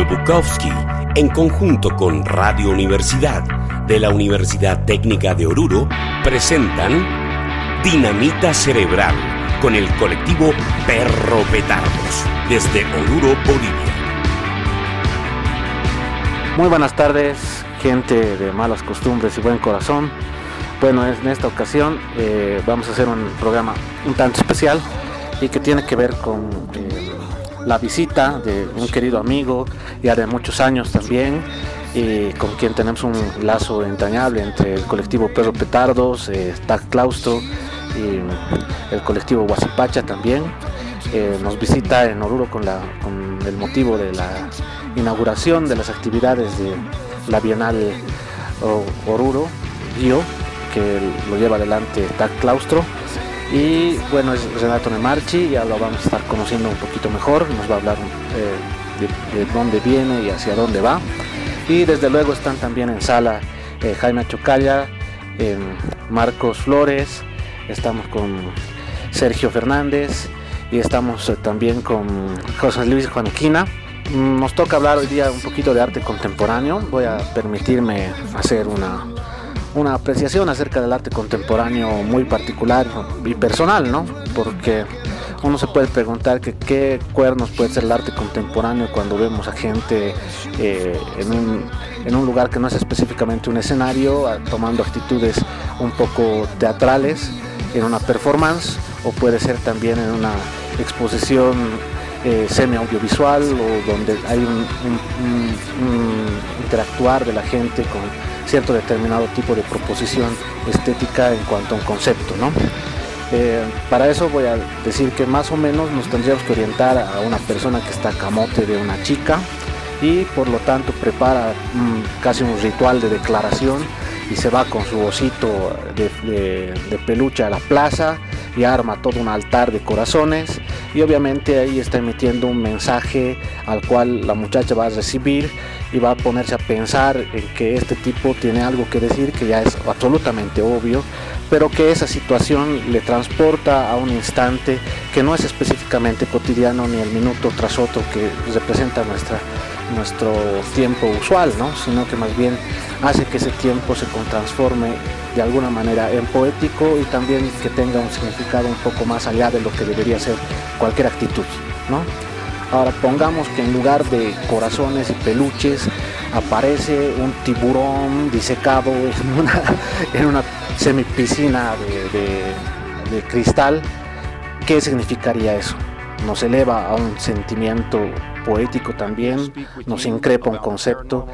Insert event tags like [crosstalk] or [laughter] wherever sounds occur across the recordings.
Bukowski, en conjunto con Radio Universidad de la Universidad Técnica de Oruro, presentan Dinamita Cerebral con el colectivo Perro Petardos, desde Oruro, Bolivia. Muy buenas tardes, gente de malas costumbres y buen corazón. Bueno, en esta ocasión eh, vamos a hacer un programa un tanto especial y que tiene que ver con eh, la visita de un querido amigo, ya de muchos años también, con quien tenemos un lazo entrañable entre el colectivo Perro Petardos, eh, Claustro y el colectivo Guasipacha también. Eh, nos visita en Oruro con, el motivo de la inauguración de las actividades de la Bienal Oruro, Río, que lo lleva adelante TAC Claustro. Y bueno, es Renato Nemarchi, ya lo vamos a estar conociendo un poquito mejor, nos va a hablar eh, de, dónde viene y hacia dónde va. Y desde luego están también en sala eh, Jaime Chocalla, Marcos Flores, estamos con Sergio Fernández y estamos eh, también con José Luis Juanquina. Mm, nos toca hablar hoy día un poquito de arte contemporáneo. Voy a permitirme hacer una una apreciación acerca del arte contemporáneo muy particular y personal, ¿no? Porque uno se puede preguntar que qué cuernos puede ser el arte contemporáneo cuando vemos a gente eh, en, un, en, un, lugar que no es específicamente un escenario, tomando actitudes un poco teatrales en una performance, o puede ser también en una exposición eh, semi-audiovisual o donde hay un, interactuar de la gente con cierto determinado tipo de proposición estética en cuanto a un concepto. ¿no? Eh, para eso voy a decir que más o menos nos tendríamos que orientar a una persona que está camote de una chica y por lo tanto prepara casi un ritual de declaración y se va con su osito de, de peluche a la plaza y arma todo un altar de corazones y obviamente ahí está emitiendo un mensaje al cual la muchacha va a recibir y va a ponerse a pensar en que este tipo tiene algo que decir que ya es absolutamente obvio, pero que esa situación le transporta a un instante que no es específicamente cotidiano ni el minuto tras otro que representa nuestra nuestro tiempo usual, ¿no? sino que más bien hace que ese tiempo se transforme de alguna manera en poético y también que tenga un significado un poco más allá de lo que debería ser cualquier actitud. ¿no? Ahora pongamos que en lugar de corazones y peluches aparece un tiburón disecado en [laughs] una, en una semipiscina de, de cristal. ¿Qué significaría eso? Nos eleva a un sentimiento poético también, nos increpa un concepto.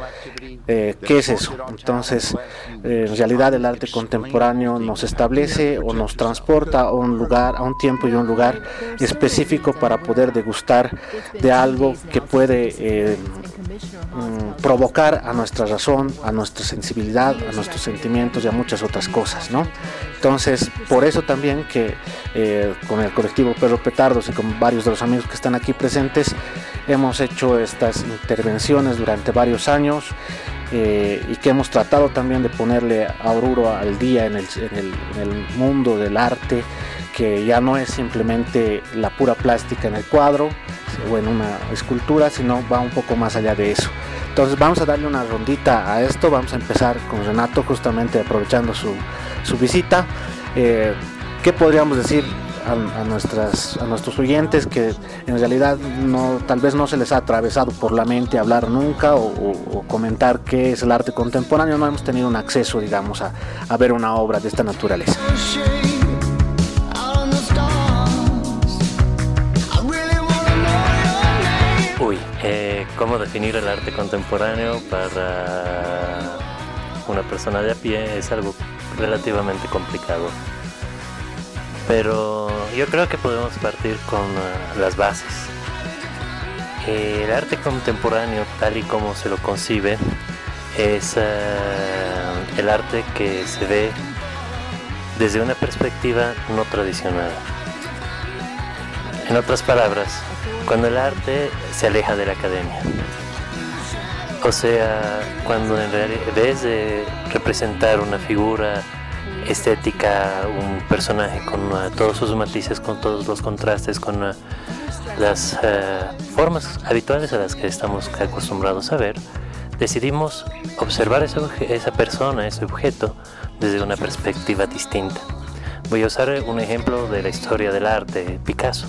Eh, ¿Qué es eso? Entonces, eh, en realidad el arte contemporáneo nos establece o nos transporta a un lugar, a un tiempo y un lugar específico para poder degustar de algo que puede eh, mm, provocar a nuestra razón, a nuestra sensibilidad, a nuestros sentimientos y a muchas otras cosas, ¿no? Entonces, por eso también que con el colectivo Perro Petardos y con varios de los amigos que están aquí presentes, hemos hecho estas intervenciones durante varios años eh, y que hemos tratado también de ponerle a Oruro al día en el, mundo del arte, que ya no es simplemente la pura plástica en el cuadro o en una escultura, sino va un poco más allá de eso. Entonces vamos a darle una rondita a esto, vamos a empezar con Renato justamente aprovechando su, visita. Eh, ¿Qué podríamos decir a, nuestras, a nuestros oyentes que en realidad no, tal vez no se les ha atravesado por la mente hablar nunca o, comentar qué es el arte contemporáneo, no hemos tenido un acceso, digamos, a, a ver una obra de esta naturaleza. Uy, eh, ¿cómo definir el arte contemporáneo para una persona de a pie? Es algo relativamente complicado pero yo creo que podemos partir con uh, las bases. El arte contemporáneo, tal y como se lo concibe, es uh, el arte que se ve desde una perspectiva no tradicional. En otras palabras, cuando el arte se aleja de la academia. O sea, cuando en vez de representar una figura estética, un personaje con uh, todos sus matices, con todos los contrastes, con uh, las eh, formas habituales a las que estamos acostumbrados a ver, decidimos observar esa persona, ese objeto, desde una perspectiva distinta. Voy a usar un ejemplo de la historia del arte, Picasso.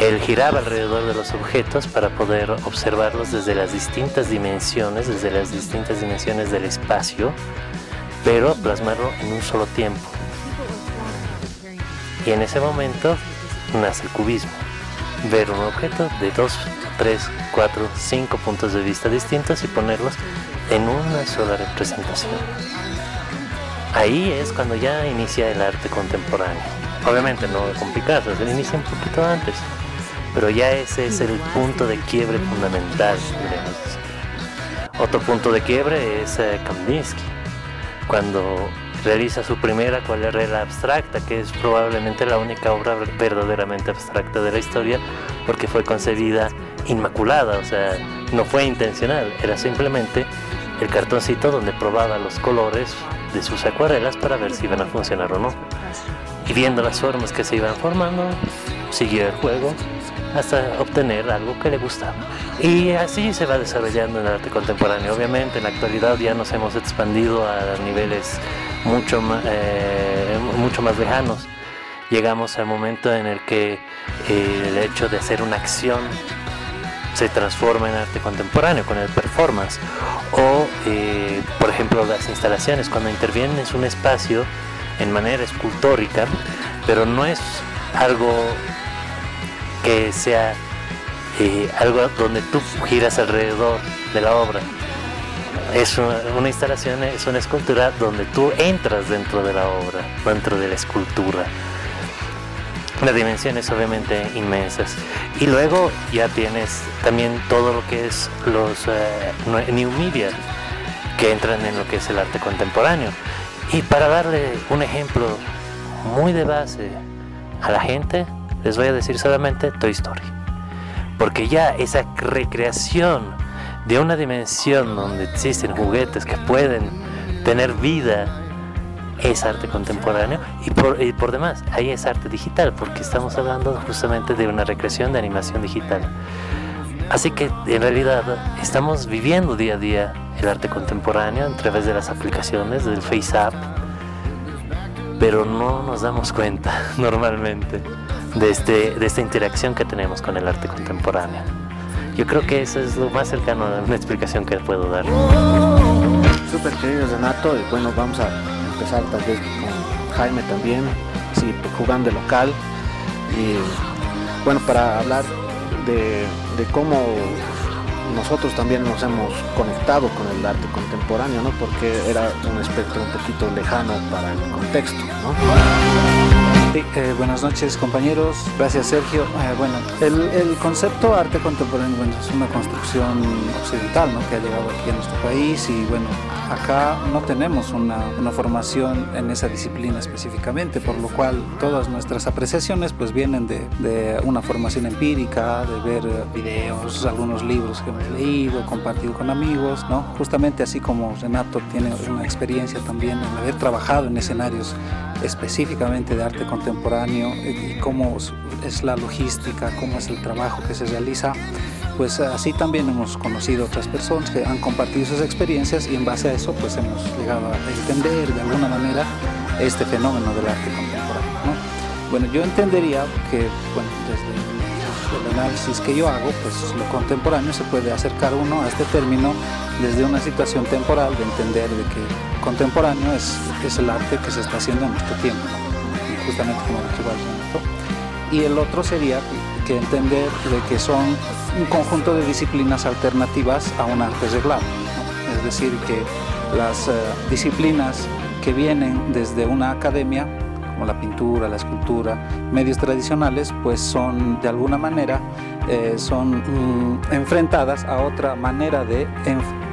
Él giraba alrededor de los objetos para poder observarlos desde las distintas dimensiones, desde las distintas dimensiones del espacio, pero plasmarlo en un solo tiempo. Y en ese momento nace el cubismo. Ver un objeto de dos, tres, cuatro, cinco puntos de vista distintos y ponerlos en una sola representación. Ahí es cuando ya inicia el arte contemporáneo. Obviamente no con Picasso, se inicia un poquito antes, pero ya ese es el punto de quiebre fundamental, Otro punto de quiebre es eh, Kandinsky, cuando realiza su primera acuarela abstracta, que es probablemente la única obra verdaderamente abstracta de la historia, porque fue concebida inmaculada, o sea, no fue intencional, era simplemente el cartoncito donde probaba los colores de sus acuarelas para ver si iban a funcionar o no. Y viendo las formas que se iban formando, siguió el juego hasta obtener algo que le gustaba. Y así se va desarrollando el arte contemporáneo. Obviamente en la actualidad ya nos hemos expandido a niveles mucho más, eh, mucho más lejanos. Llegamos al momento en el que el hecho de hacer una acción se transforma en arte contemporáneo con el performance o eh, por ejemplo las instalaciones cuando intervienen es un espacio en manera escultórica pero no es algo que sea eh, algo donde tú giras alrededor de la obra es una, instalación, es una escultura donde tú entras dentro de la obra, dentro de la escultura. Las dimensiones obviamente inmensas. Y luego ya tienes también todo lo que es los uh, new media que entran en lo que es el arte contemporáneo. Y para darle un ejemplo muy de base a la gente, les voy a decir solamente Toy Story. Porque ya esa recreación de una dimensión donde existen juguetes que pueden tener vida, es arte contemporáneo y por, y por demás, ahí es arte digital, porque estamos hablando justamente de una recreación de animación digital. Así que en realidad estamos viviendo día a día el arte contemporáneo a través de las aplicaciones del FaceApp, pero no nos damos cuenta [laughs] normalmente de, este, de esta interacción que tenemos con el arte contemporáneo. Yo creo que eso es lo más cercano a una explicación que puedo dar. Súper querido Renato, y bueno, vamos a empezar tal vez con Jaime también, sí, jugando de local. Y bueno, para hablar de, de cómo nosotros también nos hemos conectado con el arte contemporáneo, ¿no? Porque era un espectro un poquito lejano para el contexto, ¿no? Eh, buenas noches compañeros, gracias Sergio. Eh, bueno, el, concepto arte contemporáneo es una construcción occidental que ha llegado aquí a nuestro país y bueno, acá no tenemos una, una, formación en esa disciplina específicamente, por lo cual todas nuestras apreciaciones pues vienen de, una formación empírica, de ver videos, algunos libros que hemos leído, compartido con amigos, ¿no? Justamente así como Renato tiene una experiencia también en haber trabajado en escenarios específicamente de arte contemporáneo y cómo es la logística, cómo es el trabajo que se realiza, pues así también hemos conocido otras personas que han compartido sus experiencias y en base a eso pues hemos llegado a entender de alguna manera este fenómeno del arte contemporáneo. Bueno, yo entendería que bueno, desde el análisis que yo hago, pues lo contemporáneo se puede acercar uno a este término desde una situación temporal de entender de que contemporáneo es, es el arte que se está haciendo en nuestro tiempo, justamente como lo Y el otro sería que entender de que son un conjunto de disciplinas alternativas a un arte reglado, es decir, que las eh, disciplinas que vienen desde una academia como la pintura, la escultura, medios tradicionales, pues son de alguna manera eh, son mm, enfrentadas a otra manera de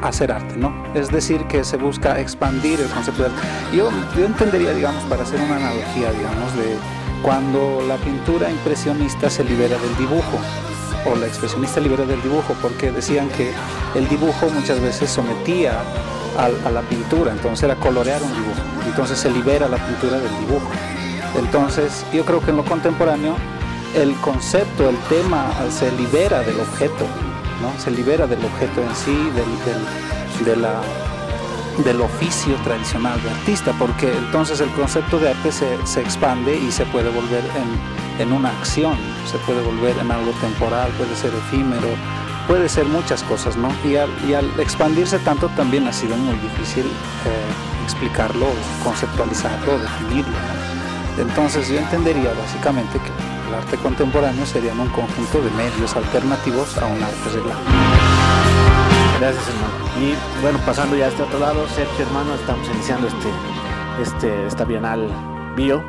hacer arte, ¿no? Es decir, que se busca expandir el concepto de arte. Yo, yo entendería, digamos, para hacer una analogía, digamos, de cuando la pintura impresionista se libera del dibujo o la expresionista libera del dibujo, porque decían que el dibujo muchas veces sometía a, a la pintura, entonces era colorear un dibujo, entonces se libera la pintura del dibujo. Entonces yo creo que en lo contemporáneo el concepto, el tema se libera del objeto, ¿no? se libera del objeto en sí, del, de la, del oficio tradicional de artista, porque entonces el concepto de arte se, se expande y se puede volver en, en, una acción, se puede volver en algo temporal, puede ser efímero, puede ser muchas cosas, ¿no? Y al, y al expandirse tanto también ha sido muy difícil eh, explicarlo, conceptualizarlo, definirlo. Entonces yo entendería básicamente que el arte contemporáneo sería un conjunto de medios alternativos a un arte regular. Gracias hermano. Y bueno, pasando ya a este otro lado, Sergio hermano, estamos iniciando este, este, esta Bienal Bio.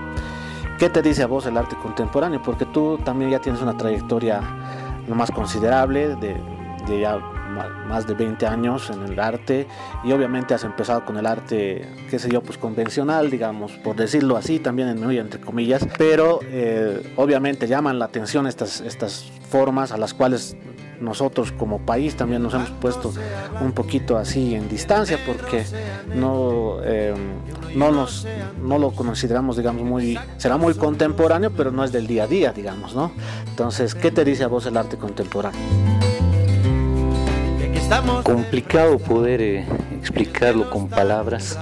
¿Qué te dice a vos el arte contemporáneo? Porque tú también ya tienes una trayectoria lo más considerable de, de ya más de 20 años en el arte y obviamente has empezado con el arte, qué sé yo, pues convencional, digamos, por decirlo así, también en muy entre comillas, pero eh, obviamente llaman la atención estas, estas formas a las cuales nosotros como país también nos hemos puesto un poquito así en distancia porque no, eh, no, nos, no lo consideramos, digamos, muy, será muy contemporáneo, pero no es del día a día, digamos, ¿no? Entonces, ¿qué te dice a vos el arte contemporáneo? Complicado poder eh, explicarlo con palabras.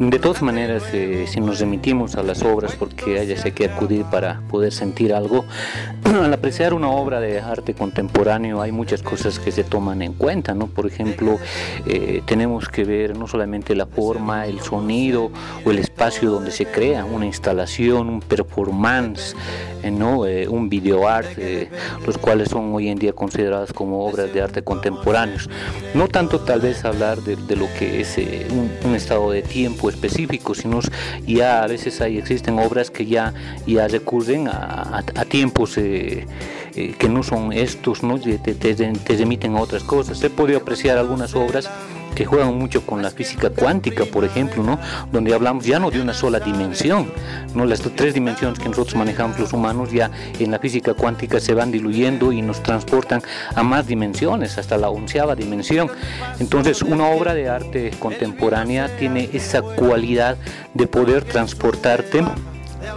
De todas maneras, eh, si nos remitimos a las obras, porque haya hay que acudir para poder sentir algo, [clears throat] al apreciar una obra de arte contemporáneo hay muchas cosas que se toman en cuenta, ¿no? Por ejemplo, eh, tenemos que ver no solamente la forma, el sonido o el espacio donde se crea una instalación, un performance, eh, ¿no? Un video arte, los cuales son hoy en día consideradas como obras de arte contemporáneos. No tanto tal vez hablar de, lo que es un, estado de tiempo específico, sino ya a veces hay, existen obras que ya, ya recurren a, a tiempos eh, que no son estos, ¿no? Te, te, remiten a otras cosas. He podido apreciar algunas obras que juegan mucho con la física cuántica, por ejemplo, ¿no? donde hablamos ya no de una sola dimensión, ¿no? las tres dimensiones que nosotros manejamos los humanos ya en la física cuántica se van diluyendo y nos transportan a más dimensiones, hasta la onceava dimensión. Entonces, una obra de arte contemporánea tiene esa cualidad de poder transportarte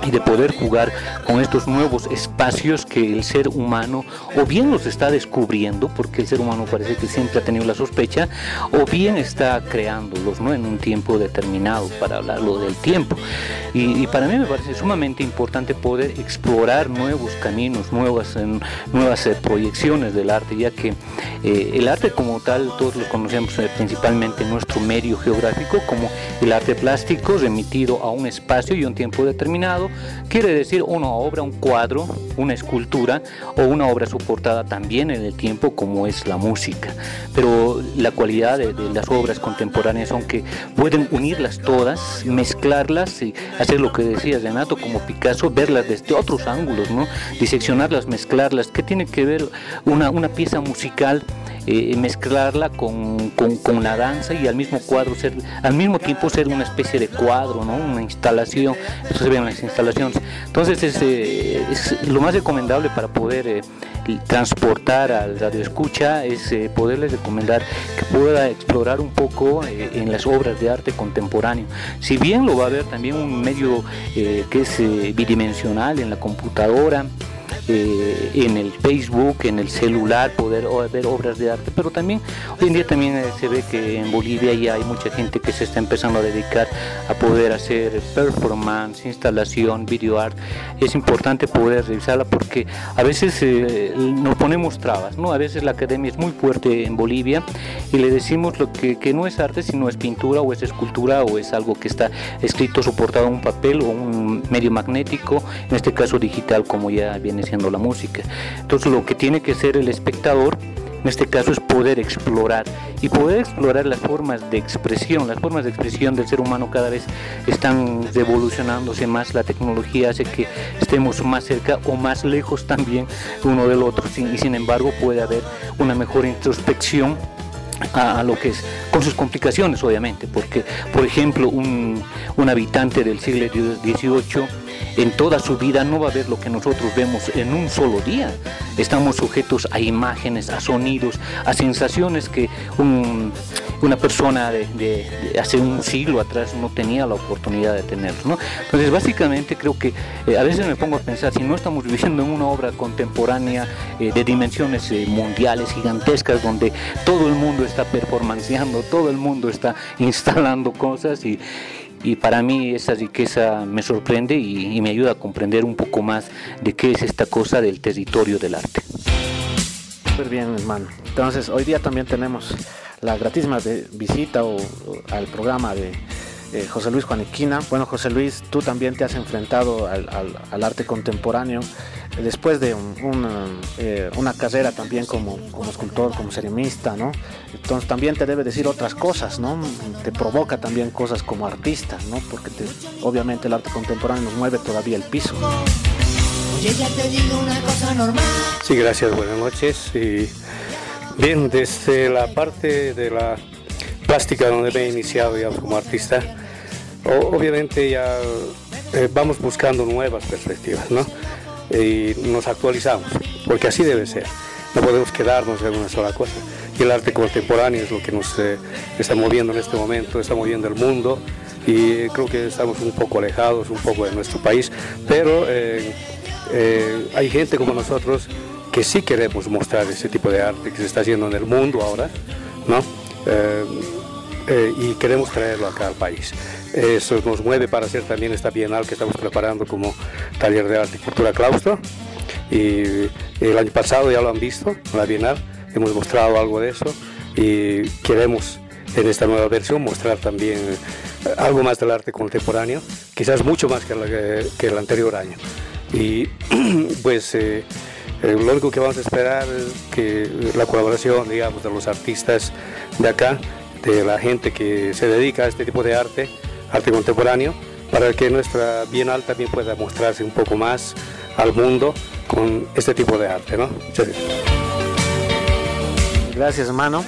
y de poder jugar con estos nuevos espacios que el ser humano o bien los está descubriendo, porque el ser humano parece que siempre ha tenido la sospecha, o bien está creándolos ¿no? en un tiempo determinado, para hablarlo del tiempo. Y, para mí me parece sumamente importante poder explorar nuevos caminos, nuevas, nuevas eh, proyecciones del arte, ya que eh, el arte como tal, todos lo conocemos eh, principalmente en nuestro medio geográfico como el arte plástico remitido a un espacio y un tiempo determinado, quiere decir una obra, un cuadro, una escultura o una obra soportada también en el tiempo como es la música. Pero la cualidad de, las obras contemporáneas son que pueden unirlas todas, mezclarlas y hacer lo que decía Renato como Picasso, verlas desde otros ángulos, ¿no? diseccionarlas, mezclarlas. ¿Qué tiene que ver una, pieza musical? Eh, mezclarla con, con, la danza y al mismo cuadro ser, al mismo tiempo ser una especie de cuadro, ¿no? una instalación, eso se ve en las instalaciones. Entonces es, eh, es lo más recomendable para poder eh, transportar al radio escucha es poderles recomendar que pueda explorar un poco en las obras de arte contemporáneo. Si bien lo va a ver también un medio que es bidimensional en la computadora, eh, en el Facebook, en el celular, poder ver obras de arte, pero también hoy en día también eh, se ve que en Bolivia ya hay mucha gente que se está empezando a dedicar a poder hacer performance, instalación, video art. Es importante poder revisarla porque a veces eh, nos ponemos trabas, ¿no? A veces la academia es muy fuerte en Bolivia y le decimos lo que, que no es arte, sino es pintura o es escultura o es algo que está escrito, soportado en un papel o un medio magnético, en este caso digital como ya viene siendo la música. Entonces lo que tiene que ser el espectador en este caso es poder explorar y poder explorar las formas de expresión. Las formas de expresión del ser humano cada vez están revolucionándose más, la tecnología hace que estemos más cerca o más lejos también uno del otro y sin embargo puede haber una mejor introspección a, lo que es, con sus complicaciones obviamente, porque por ejemplo un, un habitante del siglo XVIII en toda su vida no va a ver lo que nosotros vemos en un solo día. Estamos sujetos a imágenes, a sonidos, a sensaciones que un, una persona de, hace un siglo atrás no tenía la oportunidad de tenerlo. ¿no? Entonces, básicamente creo que eh, a veces me pongo a pensar, si no estamos viviendo en una obra contemporánea eh, de dimensiones eh, mundiales gigantescas, donde todo el mundo está performanceando, todo el mundo está instalando cosas y, y para mí esa riqueza me sorprende y, me ayuda a comprender un poco más de qué es esta cosa del territorio del arte. Súper bien, hermano. Entonces, hoy día también tenemos la gratísima visita o, al programa de eh, José Luis Juaniquina. Bueno, José Luis, tú también te has enfrentado al, al, arte contemporáneo después de una, eh, una, carrera también como, como, escultor, como ceramista, ¿no? Entonces también te debe decir otras cosas, ¿no? Te provoca también cosas como artista, ¿no? Porque te, obviamente el arte contemporáneo nos mueve todavía el piso. Sí, gracias, buenas noches. Y Bien, desde la parte de la plástica donde me he iniciado ya como artista, obviamente ya eh, vamos buscando nuevas perspectivas, ¿no? Y nos actualizamos, porque así debe ser. No podemos quedarnos en una sola cosa. Y el arte contemporáneo es lo que nos eh, está moviendo en este momento, está moviendo el mundo y creo que estamos un poco alejados, un poco de nuestro país, pero eh, hay gente como nosotros que sí queremos mostrar ese tipo de arte que se está haciendo en el mundo ahora, ¿no? Y queremos traerlo acá al país. Eso nos mueve para hacer también esta bienal que estamos preparando como taller de arte y cultura claustro. Y el año pasado ya lo han visto, la bienal, hemos mostrado algo de eso y queremos en esta nueva versión mostrar también algo más del arte contemporáneo, quizás mucho más que, que el anterior año. Y [clears throat] pues eh, eh, lo único que vamos a esperar es que la colaboración, digamos, de los artistas de acá, de la gente que se dedica a este tipo de arte, arte contemporáneo, para que nuestra Bienal también pueda mostrarse un poco más al mundo con este tipo de arte, ¿no? Gracias. Gracias, hermano.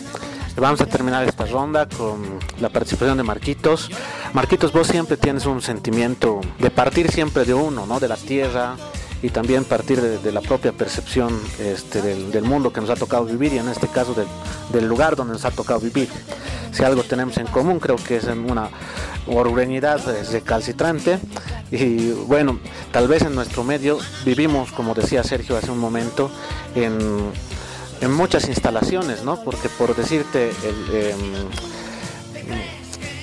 Vamos a terminar esta ronda con la participación de Marquitos. Marquitos, vos siempre tienes un sentimiento de partir siempre de uno, ¿no? De la tierra, y también partir de, la propia percepción este, del, mundo que nos ha tocado vivir y en este caso del, lugar donde nos ha tocado vivir. Si algo tenemos en común creo que es en una orureñidad recalcitrante y bueno, tal vez en nuestro medio vivimos, como decía Sergio hace un momento, en, muchas instalaciones, ¿no? Porque por decirte, el, em,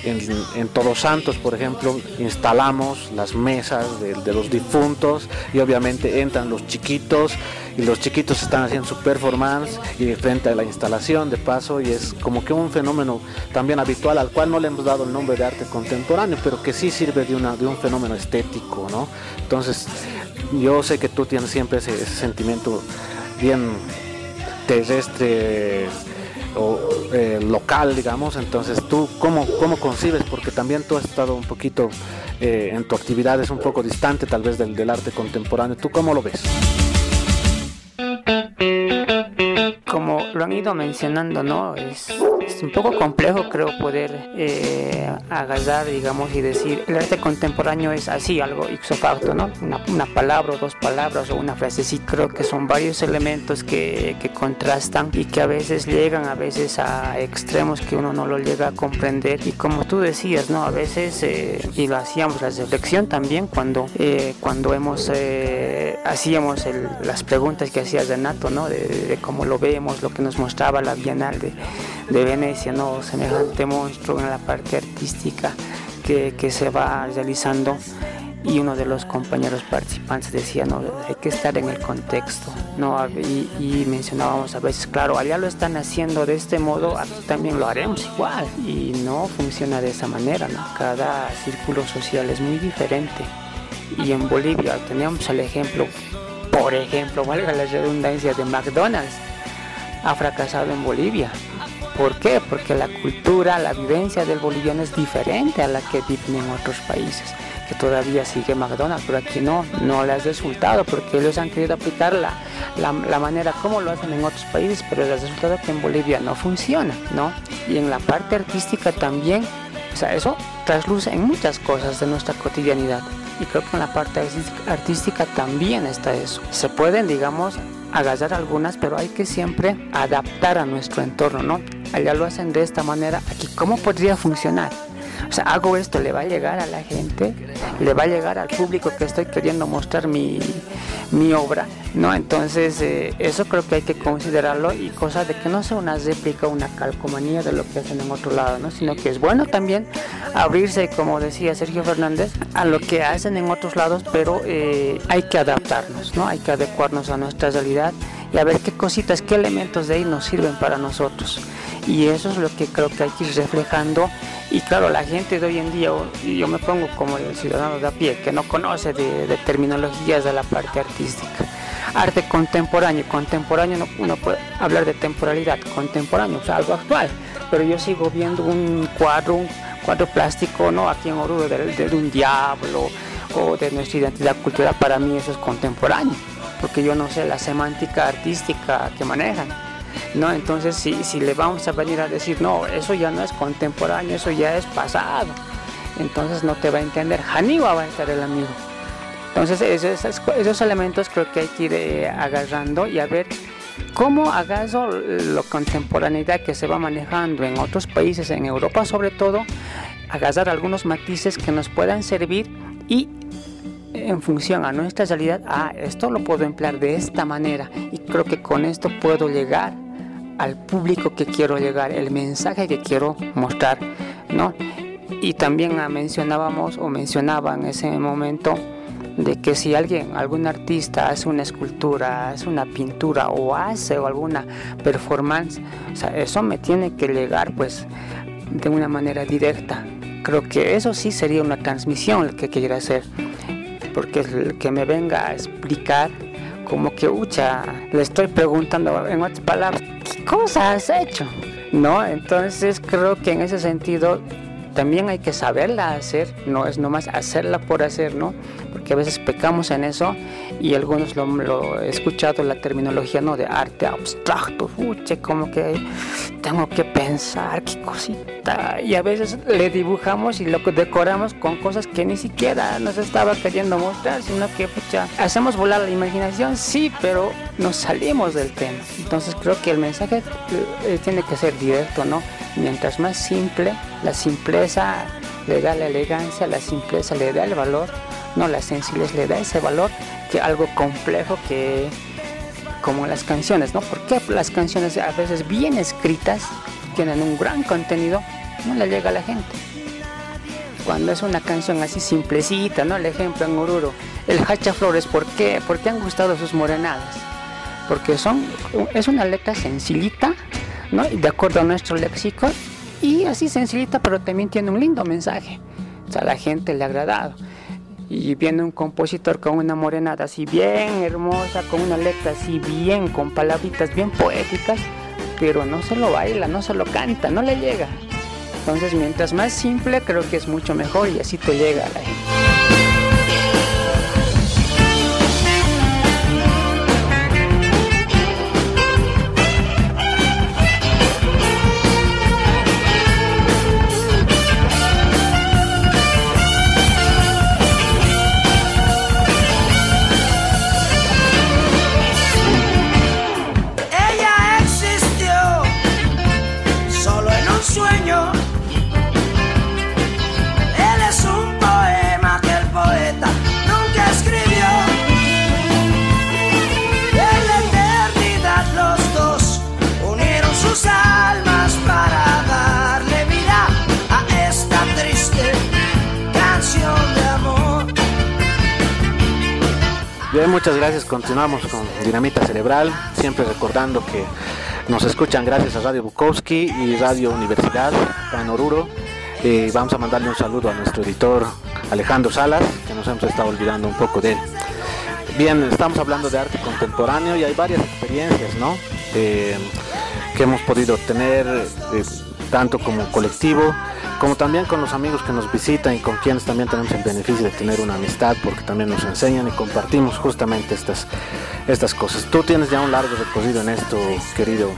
en, Todos Santos, por ejemplo, instalamos las mesas de, los difuntos y obviamente entran los chiquitos y los chiquitos están haciendo su performance y frente a la instalación de paso y es como que un fenómeno también habitual al cual no le hemos dado el nombre de arte contemporáneo, pero que sí sirve de, una, de un fenómeno estético, ¿no? Entonces, yo sé que tú tienes siempre ese sentimiento bien terrestre o eh, local, digamos. Entonces, ¿tú cómo, cómo concibes? Porque también tú has estado un poquito eh, en tu actividad, es un poco distante tal vez del, del arte contemporáneo. ¿Tú cómo lo ves? Como lo han ido mencionando, ¿no? Es, un poco complejo, creo, poder eh, agarrar, digamos, y decir, el arte contemporáneo es así, algo ipso facto, ¿no? Una, palabra o dos palabras o una frase, sí, creo que son varios elementos que, que, contrastan y que a veces llegan, a veces a extremos que uno no lo llega a comprender. Y como tú decías, ¿no? A veces, eh, y lo hacíamos la reflexión también cuando, eh, cuando hemos, hacíamos las preguntas que hacía Renato, ¿no? De, de cómo lo vemos lo que nos mostraba la Bienal de, de Venecia, ¿no? semejante monstruo en la parte artística que, que, se va realizando y uno de los compañeros participantes decía, no, hay que estar en el contexto, ¿no? Y, y, mencionábamos a veces, claro, allá lo están haciendo de este modo, aquí también lo haremos igual, y no funciona de esa manera, ¿no? Cada círculo social es muy diferente. Y en Bolivia tenemos el ejemplo, por ejemplo, valga la redundancia de McDonald's, ha fracasado en Bolivia. ¿Por qué? Porque la cultura, la vivencia del boliviano es diferente a la que viven en otros países, que todavía sigue McDonald's, pero aquí no, no le ha resultado porque ellos han querido aplicar la, la, manera como lo hacen en otros países, pero el resultado que en Bolivia no funciona, ¿no? Y en la parte artística también, o sea, eso trasluce en muchas cosas de nuestra cotidianidad. Y creo que en la parte artística también está eso. Se pueden, digamos, agasar algunas, pero hay que siempre adaptar a nuestro entorno, ¿no? Allá lo hacen de esta manera, aquí, ¿cómo podría funcionar? O sea, hago esto, le va a llegar a la gente, le va a llegar al público que estoy queriendo mostrar mi, mi obra, ¿no? Entonces, eh, eso creo que hay que considerarlo y cosa de que no sea una réplica, una calcomanía de lo que hacen en otro lado, ¿no? Sino que es bueno también abrirse, como decía Sergio Fernández, a lo que hacen en otros lados, pero eh, hay que adaptarnos, ¿no? Hay que adecuarnos a nuestra realidad y a ver qué cositas, qué elementos de ahí nos sirven para nosotros. Y eso es lo que creo que hay que ir reflejando. Y claro, la gente de hoy en día, yo me pongo como el ciudadano de a pie, que no conoce de, terminologías de la parte artística. Arte contemporáneo, contemporáneo uno puede hablar de temporalidad, contemporáneo, o sea, algo actual. Pero yo sigo viendo un cuadro, un cuadro plástico, ¿no? Aquí en Oruro, de, de un diablo o de nuestra identidad cultural, para mí eso es contemporáneo porque yo no sé la semántica artística que manejan. ¿No? Entonces, si, si le vamos a venir a decir, no, eso ya no es contemporáneo, eso ya es pasado, entonces no te va a entender. Haniwa va a estar el amigo. Entonces, esos, esos elementos creo que hay que ir eh, agarrando y a ver cómo agarro la contemporaneidad que se va manejando en otros países, en Europa sobre todo, agarrar algunos matices que nos puedan servir y en función a nuestra realidad, ah, esto lo puedo emplear de esta manera y creo que con esto puedo llegar al público que quiero llegar, el mensaje que quiero mostrar, ¿no? Y también mencionábamos o mencionaba en ese momento de que si alguien, algún artista hace una escultura, hace una pintura o hace alguna performance, eso me tiene que llegar pues de una manera directa. Creo que eso sí sería una transmisión que quiera hacer porque el que me venga a explicar como que, ucha, le estoy preguntando en otras palabras, ¿qué cosa has hecho? ¿No? Entonces creo que en ese sentido también hay que saberla hacer, no es nomás hacerla por hacer, ¿no? Porque a veces pecamos en eso y algunos lo, he escuchado la terminología, ¿no? De arte abstracto, uche, como que tengo que pensar qué cosita. Y a veces le dibujamos y lo decoramos con cosas que ni siquiera nos estaba queriendo mostrar, sino que, pucha, hacemos volar la imaginación, sí, pero nos salimos del tema. Entonces creo que el mensaje eh, tiene que ser directo, ¿no? Mientras más simple, la simpleza le da la elegancia, la simpleza le da el valor, no la sencillez le da ese valor que algo complejo que como las canciones, ¿no? Porque las canciones a veces bien escritas tienen un gran contenido, no le llega a la gente. Cuando es una canción así simplecita, ¿no? El ejemplo en Oruro, el Hacha Flores, ¿por qué? Porque han gustado sus morenadas. Porque son, es una letra sencillita, de acuerdo a nuestro léxico y así sencillita, pero también tiene un lindo mensaje. O sea, a la gente le ha agradado. Y viene un compositor con una morenada así bien hermosa, con una letra así bien, con palabritas bien poéticas, pero no se lo baila, no se lo canta, no le llega. Entonces, mientras más simple, creo que es mucho mejor y así te llega a la gente. Continuamos con Dinamita Cerebral, siempre recordando que nos escuchan gracias a Radio Bukowski y Radio Universidad en Oruro. Vamos a mandarle un saludo a nuestro editor Alejandro Salas, que nos hemos estado olvidando un poco de él. Bien, estamos hablando de arte contemporáneo y hay varias experiencias, ¿no? Eh, que hemos podido tener eh, tanto como colectivo como también con los amigos que nos visitan y con quienes también tenemos el beneficio de tener una amistad porque también nos enseñan y compartimos justamente estas, estas cosas. Tú tienes ya un largo recorrido en esto, querido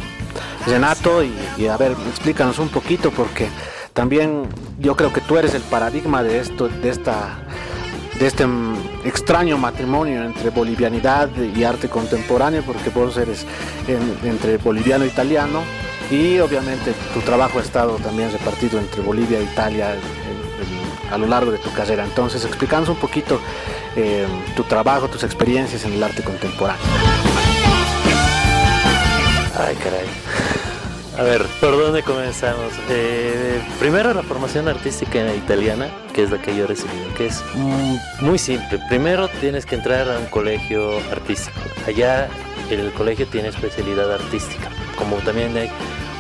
Renato, y, a ver, explícanos un poquito porque también yo creo que tú eres el paradigma de esto, de esta de este extraño matrimonio entre bolivianidad y arte contemporáneo, porque vos eres entre boliviano e italiano, y obviamente tu trabajo ha estado también repartido entre Bolivia e Italia a lo largo de tu carrera. Entonces, explícanos un poquito eh, tu trabajo, tus experiencias en el arte contemporáneo. Ay, caray. A ver, ¿por dónde comenzamos? Eh, primero la formación artística italiana, que es la que yo he recibido, que es muy simple. Primero tienes que entrar a un colegio artístico. Allá el colegio tiene especialidad artística, como también hay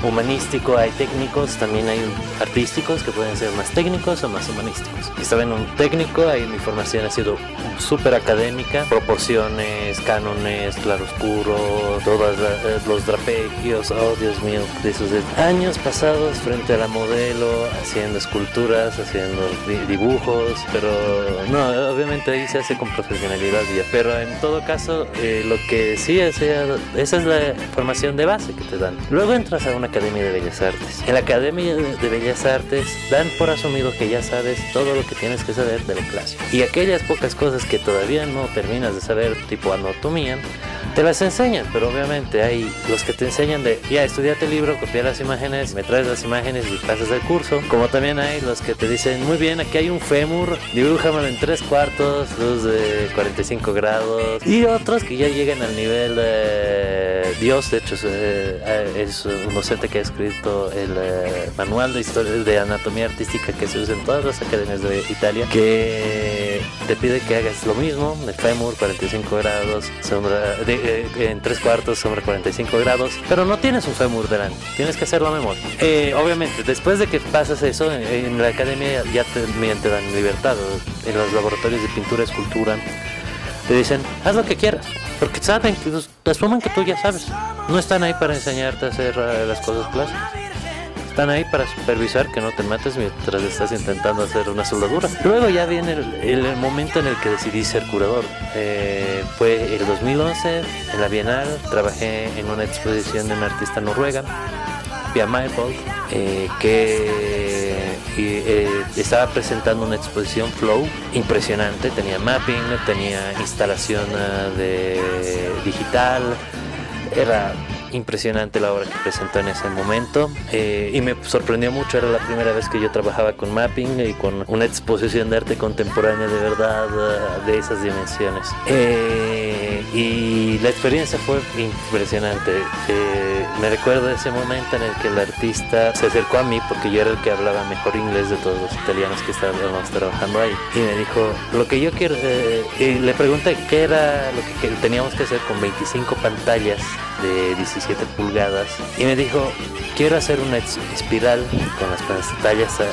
humanístico, hay técnicos, también hay artísticos que pueden ser más técnicos o más humanísticos. Estaba en un técnico, ahí mi formación ha sido súper académica, proporciones, cánones, claroscuro, todos eh, los drapegios, oh Dios mío, de esos años pasados frente a la modelo, haciendo esculturas, haciendo dibujos, pero no, obviamente ahí se hace con profesionalidad ya, pero en todo caso eh, lo que sí es, esa es la formación de base que te dan. Luego entras a una Academia de Bellas Artes. En la Academia de Bellas Artes dan por asumido que ya sabes todo lo que tienes que saber de clásico. Y aquellas pocas cosas que todavía no terminas de saber, tipo anatomía, te las enseñan, pero obviamente hay los que te enseñan de, ya, estudiate el libro, copia las imágenes, me traes las imágenes y pasas el curso. Como también hay los que te dicen, muy bien, aquí hay un fémur, dibújamelo en tres cuartos, luz de 45 grados. Y otros que ya llegan al nivel de Dios, de hecho, eh, es un que ha escrito el eh, manual de historia de anatomía artística que se usa en todas las academias de Italia, que te pide que hagas lo mismo, el fémur, 45 grados, sombra, de, eh, en tres cuartos, sombra 45 grados, pero no tienes un fémur delante, tienes que hacerlo a memoria. Eh, obviamente, después de que pasas eso, en, la academia ya te, te dan libertad, en los laboratorios de pintura, escultura, te dicen, haz lo que quieras, porque saben, asumen que tú ya sabes, no están ahí para enseñarte a hacer eh, las cosas clásicas están ahí para supervisar que no te mates mientras estás intentando hacer una soldadura. Luego ya viene el, momento en el que decidí ser curador. Eh, fue el 2011 en la Bienal, trabajé en una exposición de un artista noruega, Pia Maybold, eh, que eh, estaba presentando una exposición Flow impresionante, tenía mapping, tenía instalación de digital, era impresionante la obra que presentó en ese momento eh, y me sorprendió mucho, era la primera vez que yo trabajaba con mapping y con una exposición de arte contemporáneo de verdad eh, de esas dimensiones. Eh, y la experiencia fue impresionante. Me recuerdo ese momento en el que el artista se acercó a mí porque yo era el que hablaba mejor inglés de todos los italianos que estábamos trabajando ahí y me dijo, lo que yo quiero, y le pregunté qué era lo que teníamos que hacer con 25 pantallas de 17 pulgadas y me dijo, quiero hacer una espiral con las pantallas eh,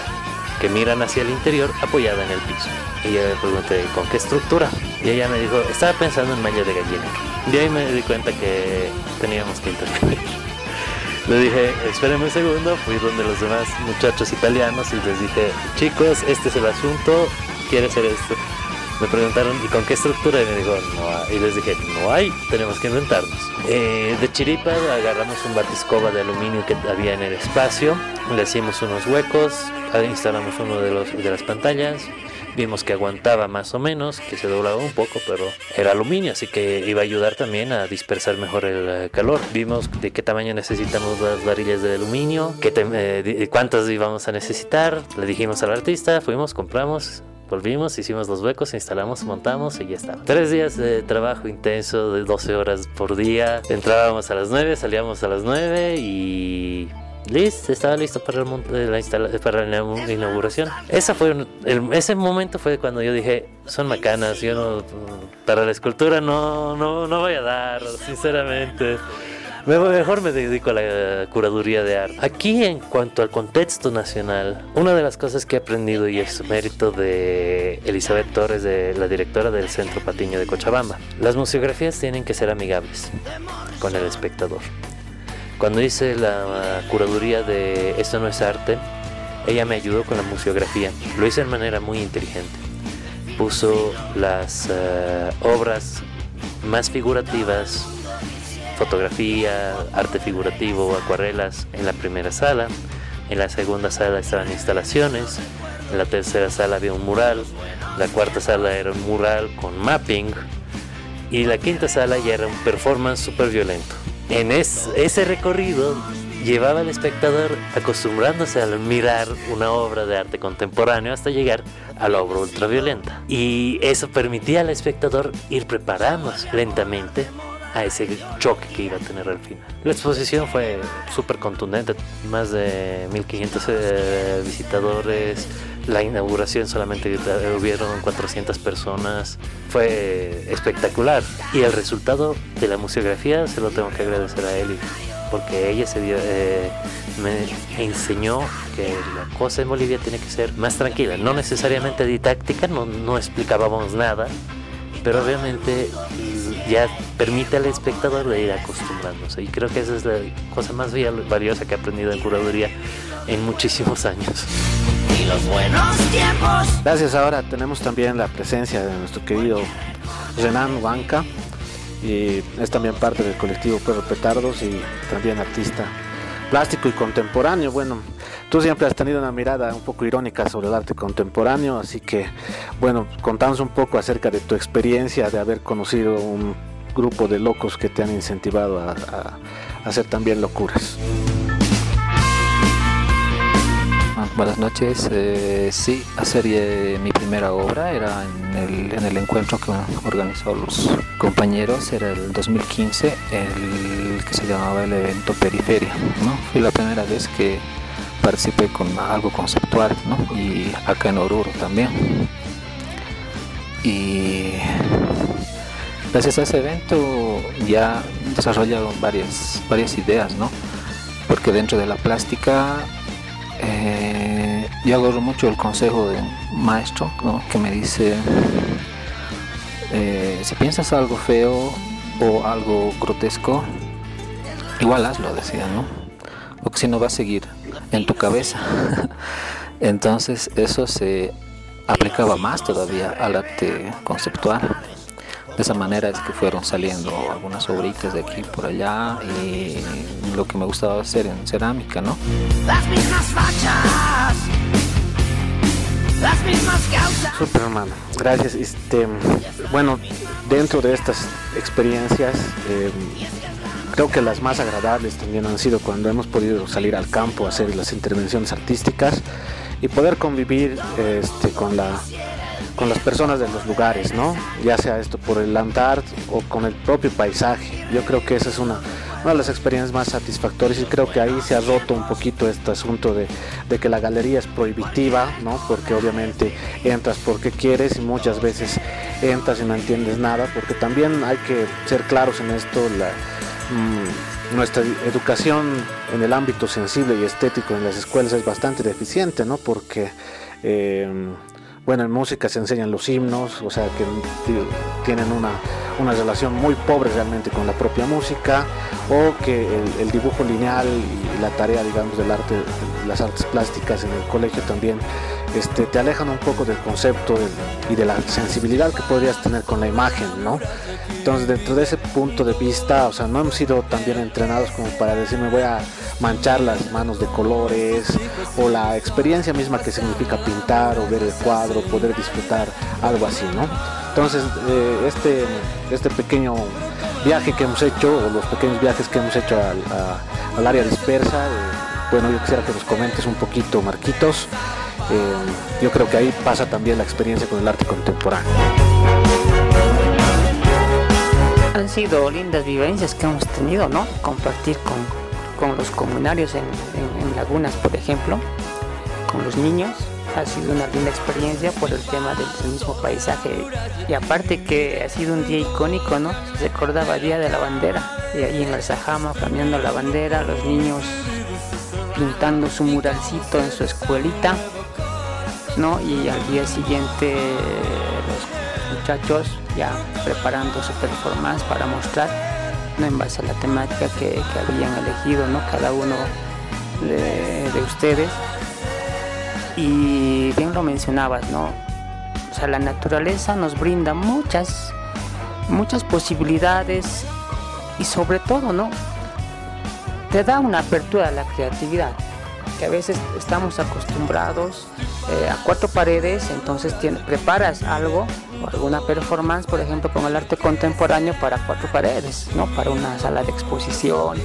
que miran hacia el interior apoyada en el piso. Y yo le pregunté, ¿con qué estructura? Y ella me dijo, estaba pensando en malla de gallina. Y ahí me di cuenta que teníamos que intervenir. Le dije, espérenme un segundo, fui donde los demás muchachos italianos y les dije, chicos, este es el asunto, quiere hacer esto. Me preguntaron, ¿y con qué estructura? Y me dijo, no. Y les dije, no hay, tenemos que inventarnos. Eh, de chiripa agarramos un batiscoba de aluminio que había en el espacio, le hicimos unos huecos, instalamos uno de, los, de las pantallas, vimos que aguantaba más o menos, que se doblaba un poco, pero era aluminio, así que iba a ayudar también a dispersar mejor el eh, calor. Vimos de qué tamaño necesitamos las varillas de aluminio, qué eh, cuántas íbamos a necesitar. Le dijimos al artista, fuimos, compramos, Volvimos, hicimos los huecos, instalamos, montamos y ya está. Tres días de trabajo intenso de 12 horas por día. Entrábamos a las 9, salíamos a las 9 y listo, estaba listo para, el, la, para la inauguración. Esa fue ese momento fue cuando yo dije, son macanas, yo no, para la escultura no, no, no voy a dar, sinceramente. Mejor me dedico a la curaduría de arte. Aquí, en cuanto al contexto nacional, una de las cosas que he aprendido y es mérito de Elizabeth Torres, de la directora del Centro Patiño de Cochabamba, las museografías tienen que ser amigables con el espectador. Cuando hice la curaduría de Esto no es arte, ella me ayudó con la museografía. Lo hice de manera muy inteligente. Puso las eh, obras más figurativas fotografía, arte figurativo, acuarelas en la primera sala. En la segunda sala estaban instalaciones. En la tercera sala había un mural, la cuarta sala era un mural con mapping y la quinta sala ya era un performance súper violento. En ese recorrido llevaba al espectador acostumbrándose a mirar una obra de arte contemporáneo hasta llegar a la obra ultraviolenta. Y eso permitía al espectador ir preparándose lentamente a ese choque que iba a tener al final. La exposición fue súper contundente, más de 1500 eh, visitadores, la inauguración solamente hubieron 400 personas, fue espectacular. Y el resultado de la museografía se lo tengo que agradecer a Eli porque ella se eh, me enseñó que la cosa en Bolivia tiene que ser más tranquila, no necesariamente didáctica, no, no explicábamos nada, pero obviamente ya permite al espectador de ir acostumbrándose. Y creo que esa es la cosa más valiosa que he aprendido en curaduría en muchísimos años. Y los buenos tiempos. Gracias, ahora tenemos también la presencia de nuestro querido Renan Huanca y es también parte del colectivo Perro Petardos y también artista plástico y contemporáneo. Bueno, tú siempre has tenido una mirada un poco irónica sobre el arte contemporáneo, así que, bueno, contanos un poco acerca de tu experiencia de haber conocido un grupo de locos que te han incentivado a, hacer también locuras. Buenas noches. Eh, sí, hacer mi primera obra era en el, en el encuentro que organizó los compañeros, era el 2015, el que se llamaba el evento Periferia. ¿no? Fue la primera vez que participé con algo conceptual ¿no? y acá en Oruro también. Y gracias a ese evento ya he desarrollado varias, varias ideas, ¿no? porque dentro de la plástica eh, yo agarro mucho el consejo de un maestro que me dice, eh, si piensas algo feo o algo grotesco, igual hazlo, decía, ¿no? Porque si no va a seguir en tu cabeza. [laughs] Entonces eso se aplicaba más todavía al arte conceptual. De esa manera es que fueron saliendo algunas obritas de aquí por allá y lo que me gustaba hacer en cerámica, ¿no? Las mismas fachas, las mismas causas. Super hermano, gracias. Este, bueno, dentro de estas experiencias, eh, creo que las más agradables también han sido cuando hemos podido salir al campo a hacer las intervenciones artísticas y poder convivir este, con la con las personas de los lugares, ¿no? Ya sea esto por el land o con el propio paisaje. Yo creo que esa es una, de las experiencias más satisfactorias y creo que ahí se ha roto un poquito este asunto de, que la galería es prohibitiva, ¿no? Porque obviamente entras porque quieres y muchas veces entras y no entiendes nada, porque también hay que ser claros en esto, mm, nuestra educación en el ámbito sensible y estético en las escuelas es bastante deficiente, ¿no? Porque eh, bueno, en música se enseñan los himnos, o sea que tienen una, una relación muy pobre realmente con la propia música, o que el, dibujo lineal y la tarea, digamos, del arte, las artes plásticas en el colegio también este, te alejan un poco del concepto y de la sensibilidad que podrías tener con la imagen, ¿no? Entonces, dentro de ese punto de vista, o sea, no hemos sido tan bien entrenados como para decir me voy a manchar las manos de colores o la experiencia misma que significa pintar o ver el cuadro, poder disfrutar algo así, ¿no? Entonces, eh, este, este pequeño viaje que hemos hecho, o los pequeños viajes que hemos hecho al, área dispersa, eh, bueno, yo quisiera que nos comentes un poquito, Marquitos. Eh, yo creo que ahí pasa también la experiencia con el arte contemporáneo. Han sido lindas vivencias que hemos tenido, ¿no? Compartir con, con los comunarios en, en, lagunas, por ejemplo, con los niños. Ha sido una linda experiencia por el tema del mismo paisaje. Y aparte que ha sido un día icónico, ¿no? Se recordaba Día de la Bandera. Y ahí en el Sajama, cambiando la bandera, los niños pintando su muralcito en su escuelita, ¿no? Y al día siguiente los muchachos ya preparando su performance para mostrar, ¿no? En base a la temática que, habían elegido, ¿no? Cada uno de, ustedes. Y bien lo mencionabas, ¿no? O sea, la naturaleza nos brinda muchas, muchas posibilidades y sobre todo, ¿no? te da una apertura a la creatividad, que a veces estamos acostumbrados eh, a cuatro paredes, entonces preparas algo, alguna performance, por ejemplo, con el arte contemporáneo para cuatro paredes, ¿no? Para una sala de exposición.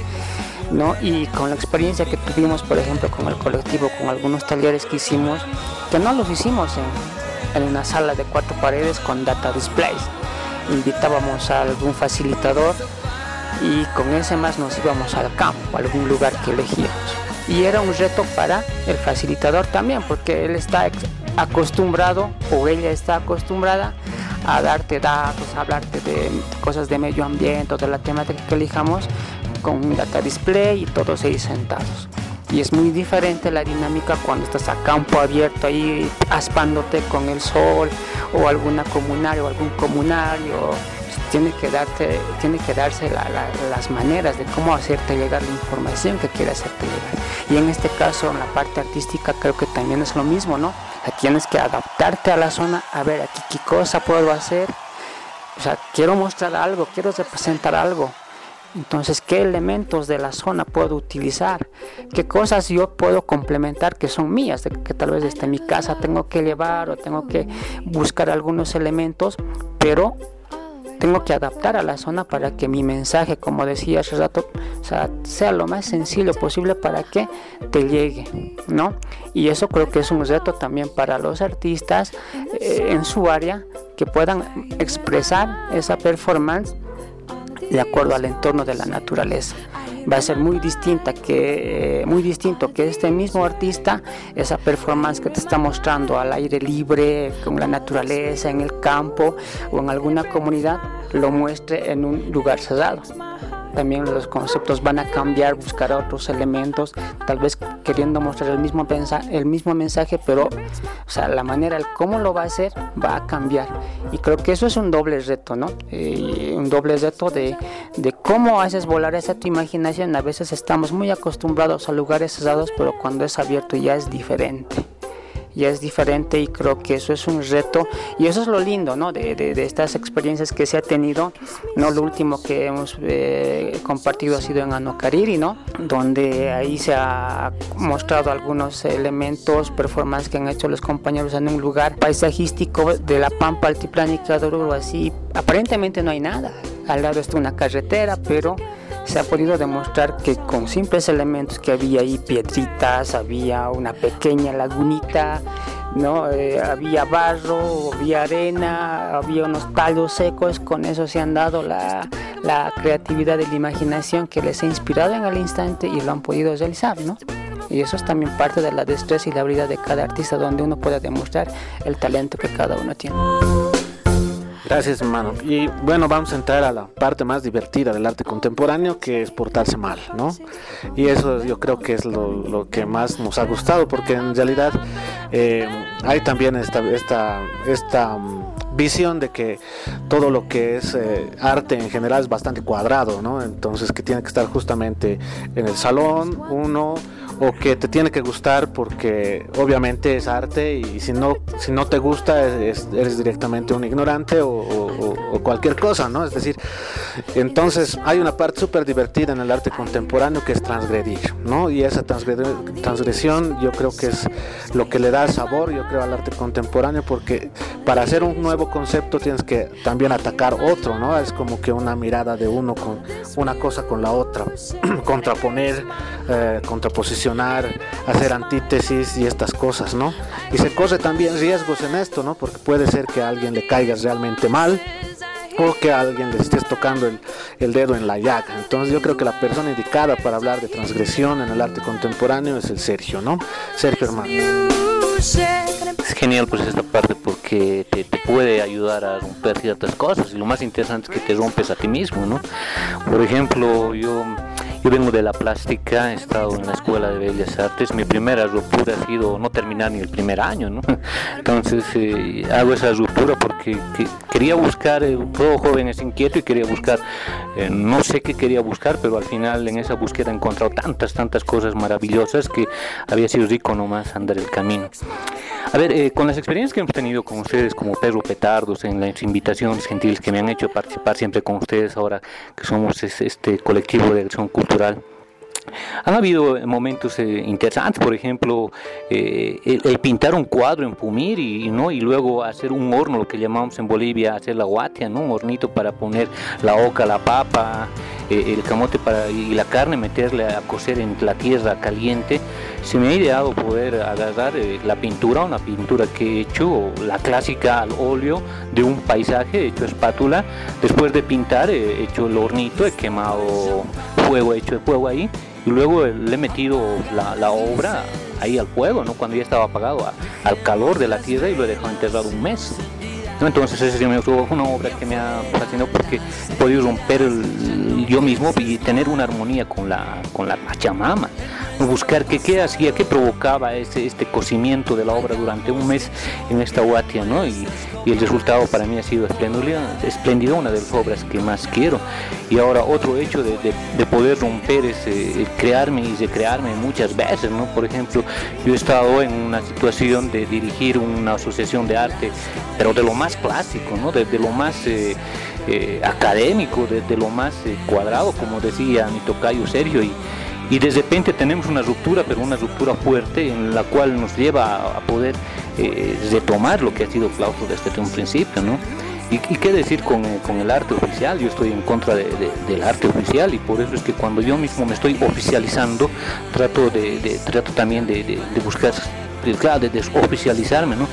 ¿No? Y con la experiencia que tuvimos, por ejemplo, con el colectivo, con algunos talleres que hicimos, que no los hicimos en, una sala de cuatro paredes con data displays. Invitábamos a algún facilitador y con ese más nos íbamos al campo, a algún lugar que elegíamos. Y era un reto para el facilitador también, porque él está acostumbrado o ella está acostumbrada a darte datos, a hablarte de cosas de medio ambiente, de la temática que elijamos, con un data display y todos ahí sentados. Y es muy diferente la dinámica cuando estás a campo abierto ahí aspándote con el sol o alguna comunaria o algún comunario. Tiene que, darte, tiene que darse las maneras de cómo hacerte llegar la información que quieres hacerte llegar. Y en este caso, en la parte artística, creo que también es lo mismo, ¿no? tienes que adaptarte a la zona, a ver aquí qué cosa puedo hacer. O sea, quiero mostrar algo, quiero representar algo entonces, ¿qué elementos de la zona puedo utilizar? ¿Qué cosas yo puedo complementar que son mías? Que tal vez desde mi casa tengo que llevar o tengo que buscar algunos elementos, pero tengo que adaptar a la zona para que mi mensaje, como decía hace rato, sea, lo más sencillo posible para que te llegue, ¿no? Y eso creo que es un reto también para los artistas eh, en su área que puedan expresar esa performance de acuerdo al entorno de la naturaleza. Va a ser muy distinta que muy distinto que este mismo artista esa performance que te está mostrando al aire libre con la naturaleza en el campo o en alguna comunidad lo muestre en un lugar cerrado también los conceptos van a cambiar, buscar otros elementos, tal vez queriendo mostrar el mismo, el mismo mensaje, pero o sea, la manera, el cómo lo va a hacer va a cambiar. Y creo que eso es un doble reto, ¿no? Eh, un doble reto de, de cómo haces volar esa tu imaginación. A veces estamos muy acostumbrados a lugares cerrados, pero cuando es abierto ya es diferente ya es diferente y creo que eso es un reto y eso es lo lindo ¿no? de, de, estas experiencias que se ha tenido. ¿no? Lo último que hemos eh, compartido ha sido en Anocariri, ¿no? donde ahí se ha mostrado algunos elementos, performances que han hecho los compañeros en un lugar paisajístico de la Pampa Altiplánica de Oruro, así aparentemente no hay nada. Al lado está una carretera, pero se ha podido demostrar que con simples elementos que había ahí, piedritas, había una pequeña lagunita, ¿no? Eh, había barro, había arena, había unos tallos secos, con eso se han dado la, la creatividad y la imaginación que les ha inspirado en el instante y lo han podido realizar, ¿no? Y eso es también parte de la destreza y la habilidad de cada artista, donde uno puede demostrar el talento que cada uno tiene. Gracias, hermano. Y bueno, vamos a entrar a la parte más divertida del arte contemporáneo, que es portarse mal, ¿no? Y eso yo creo que es lo, que más nos ha gustado, porque en realidad eh, hay también esta, esta, esta mm, visión de que todo lo que es eh, arte en general es bastante cuadrado, ¿no? Entonces que tiene que estar justamente en el salón, uno o que te tiene que gustar porque obviamente es arte y si no, si no te gusta eres directamente un ignorante o, cualquier cosa, ¿no? Es decir, entonces hay una parte súper divertida en el arte contemporáneo que es transgredir, ¿no? Y esa transgresión yo creo que es lo que le da sabor, yo creo, al arte contemporáneo porque para hacer un nuevo concepto tienes que también atacar otro, ¿no? Es como que una mirada de uno con una cosa con la otra, [clears throat] contraponer, eh, contraposición hacer antítesis y estas cosas, ¿no? Y se corre también riesgos en esto, ¿no? Porque puede ser que a alguien le caiga realmente mal o que a alguien le estés tocando el, el, dedo en la llaga. Entonces yo creo que la persona indicada para hablar de transgresión en el arte contemporáneo es el Sergio, ¿no? Sergio hermano. Es genial pues esta parte porque te, te, puede ayudar a romper ciertas cosas y lo más interesante es que te rompes a ti mismo, ¿no? Por ejemplo, yo yo vengo de la plástica, he estado en la Escuela de Bellas Artes. Mi primera ruptura ha sido no terminar ni el primer año, ¿no? [laughs] Entonces eh, hago esa ruptura porque quería buscar, eh, todo joven es inquieto y quería buscar, eh, no sé qué quería buscar, pero al final en esa búsqueda he encontrado tantas, tantas cosas maravillosas que había sido rico nomás andar el camino. A ver, con las experiencias que hemos tenido con ustedes como perro petardos, en las invitaciones gentiles que me han hecho participar siempre con ustedes ahora que somos este colectivo de acción cultural Han habido momentos eh, interesantes, por ejemplo, eh, el, pintar un cuadro en Pumir y, ¿no? y luego hacer un horno, lo que llamamos en Bolivia, hacer la guatia, ¿no? un hornito para poner la oca, la papa, eh, el camote para, y la carne, meterle a cocer en la tierra caliente. Se me ha ideado poder agarrar la pintura, una pintura que he hecho, la clásica al óleo de un paisaje, he hecho espátula. Después de pintar, he hecho el hornito, he quemado fuego, he hecho el fuego ahí y luego le he metido la, obra ahí al fuego, ¿no? cuando ya estaba apagado, al calor de la tierra y lo he dejado enterrado un mes. Entonces ese fue una obra que me ha fascinado porque he podido romper yo mismo y tener una armonía con la, con la Pachamama buscar qué, qué hacía, qué provocaba este, este cocimiento de la obra durante un mes en esta Huatia, ¿no? Y, el resultado para mí ha sido espléndido, espléndido, una de las obras que más quiero. Y ahora otro hecho de, poder romper ese, crearme y recrearme muchas veces, ¿no? Por ejemplo, yo he estado en una situación de dirigir una asociación de arte, pero de lo más clásico, ¿no? De, lo más... Eh, eh, académico, de, lo más eh, cuadrado, como decía mi tocayo Sergio, y, y de repente tenemos una ruptura, pero una ruptura fuerte en la cual nos lleva a, poder retomar lo que ha sido claustro desde un principio, ¿no? Y, qué decir con, con, el arte oficial, yo estoy en contra de, del arte oficial y por eso es que cuando yo mismo me estoy oficializando, trato, de, trato también de, buscar, de desoficializarme, ¿no?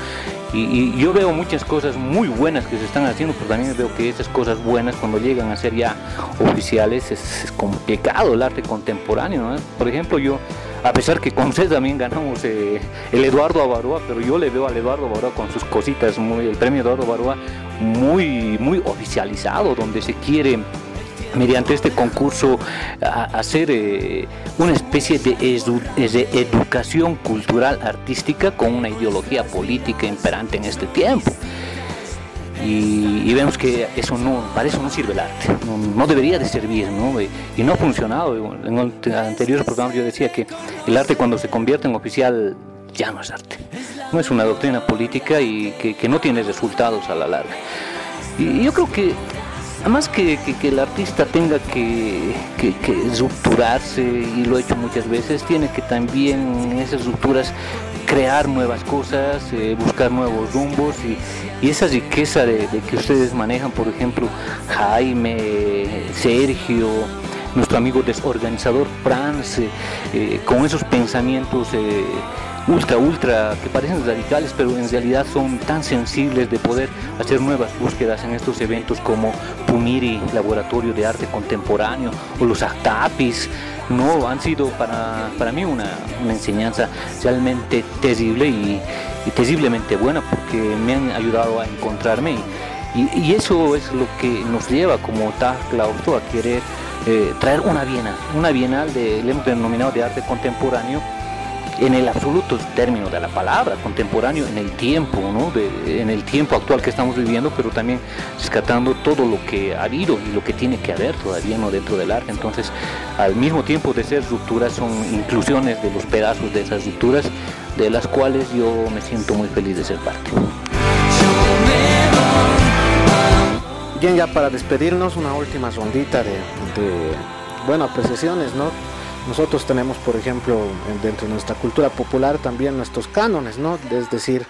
Y, yo veo muchas cosas muy buenas que se están haciendo, pero también veo que esas cosas buenas cuando llegan a ser ya oficiales es, complicado el arte contemporáneo. Por ejemplo, yo, a pesar que con ustedes también ganamos eh, el Eduardo Avaroa, pero yo le veo al Eduardo Avaroa con sus cositas, muy, el premio Eduardo Avaroa muy, muy oficializado, donde se quiere mediante este concurso hacer eh, una especie de, educación cultural artística con una ideología política imperante en este tiempo. Y, vemos que eso no, para eso no sirve el arte, no, debería de servir, ¿no? Y, no ha funcionado. En anteriores programas yo decía que el arte cuando se convierte en oficial ya no es arte, no es una doctrina política y que, no tiene resultados a la larga. Y yo creo que más que, que, el artista tenga que, que, rupturarse, y lo he hecho muchas veces, tiene que también en esas rupturas crear nuevas cosas, eh, buscar nuevos rumbos y, esa riqueza de, que ustedes manejan, por ejemplo, Jaime, Sergio, nuestro amigo desorganizador Franz, eh, con esos pensamientos eh, ultra, ultra, que parecen radicales, pero en realidad son tan sensibles de poder hacer nuevas búsquedas en estos eventos como Pumiri, Laboratorio de Arte Contemporáneo, o los Actapis, no, han sido para, para mí una, enseñanza realmente terrible y, terriblemente buena porque me han ayudado a encontrarme y, eso es lo que nos lleva como tal claustro a querer eh, traer una bienal, una bienal de, hemos denominado de arte contemporáneo en el absoluto término de la palabra, contemporáneo en el tiempo, ¿no? en el tiempo actual que estamos viviendo, pero también rescatando todo lo que ha habido y lo que tiene que haber todavía ¿no? dentro del arte. Entonces, al mismo tiempo de ser rupturas, son inclusiones de los pedazos de esas rupturas, de las cuales yo me siento muy feliz de ser parte. Bien, ya para despedirnos, una última rondita de, de bueno, apreciaciones, ¿no? Nosotros tenemos, por ejemplo, dentro de nuestra cultura popular también nuestros cánones, ¿no? Es decir,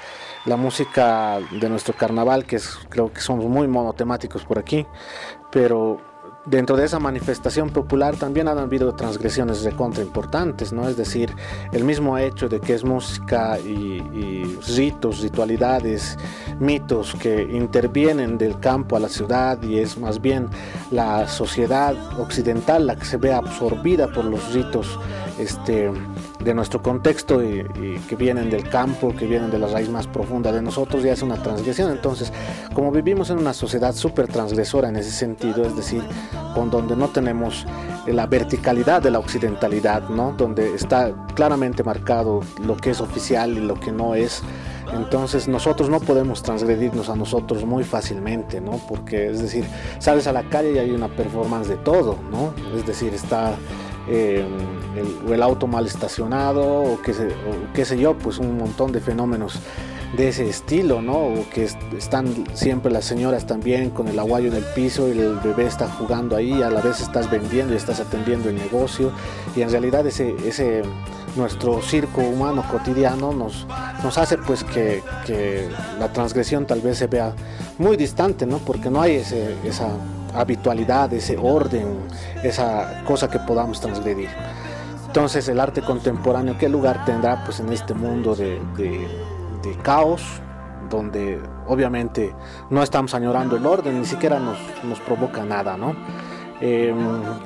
la música de nuestro carnaval, que es, creo que somos muy monotemáticos por aquí, pero dentro de esa manifestación popular también han habido transgresiones de contra importantes, ¿no? Es decir, el mismo hecho de que es música y, ritos, ritualidades, mitos que intervienen del campo a la ciudad y es más bien la sociedad occidental la que se ve absorbida por los ritos este, de nuestro contexto y, que vienen del campo, que vienen de la raíz más profunda de nosotros, ya es una transgresión. Entonces, como vivimos en una sociedad súper transgresora en ese sentido, es decir, con donde no tenemos la verticalidad de la occidentalidad, ¿no? donde está claramente marcado lo que es oficial y lo que no es. Entonces nosotros no podemos transgredirnos a nosotros muy fácilmente, ¿no? Porque es decir, sales a la calle y hay una performance de todo, ¿no? Es decir, está eh, el, el, auto mal estacionado o qué, sé, o qué sé yo, pues un montón de fenómenos de ese estilo, ¿no? O que están siempre las señoras también con el aguayo en el piso y el bebé está jugando ahí, a la vez estás vendiendo y estás atendiendo el negocio y en realidad ese, ese nuestro circo humano cotidiano nos, nos hace pues que, que la transgresión tal vez se vea muy distante, ¿no? Porque no hay ese, esa habitualidad, ese orden, esa cosa que podamos transgredir. Entonces el arte contemporáneo, ¿qué lugar tendrá pues en este mundo de, de, caos? donde obviamente no estamos añorando el orden, ni siquiera nos, nos provoca nada, ¿no? Em,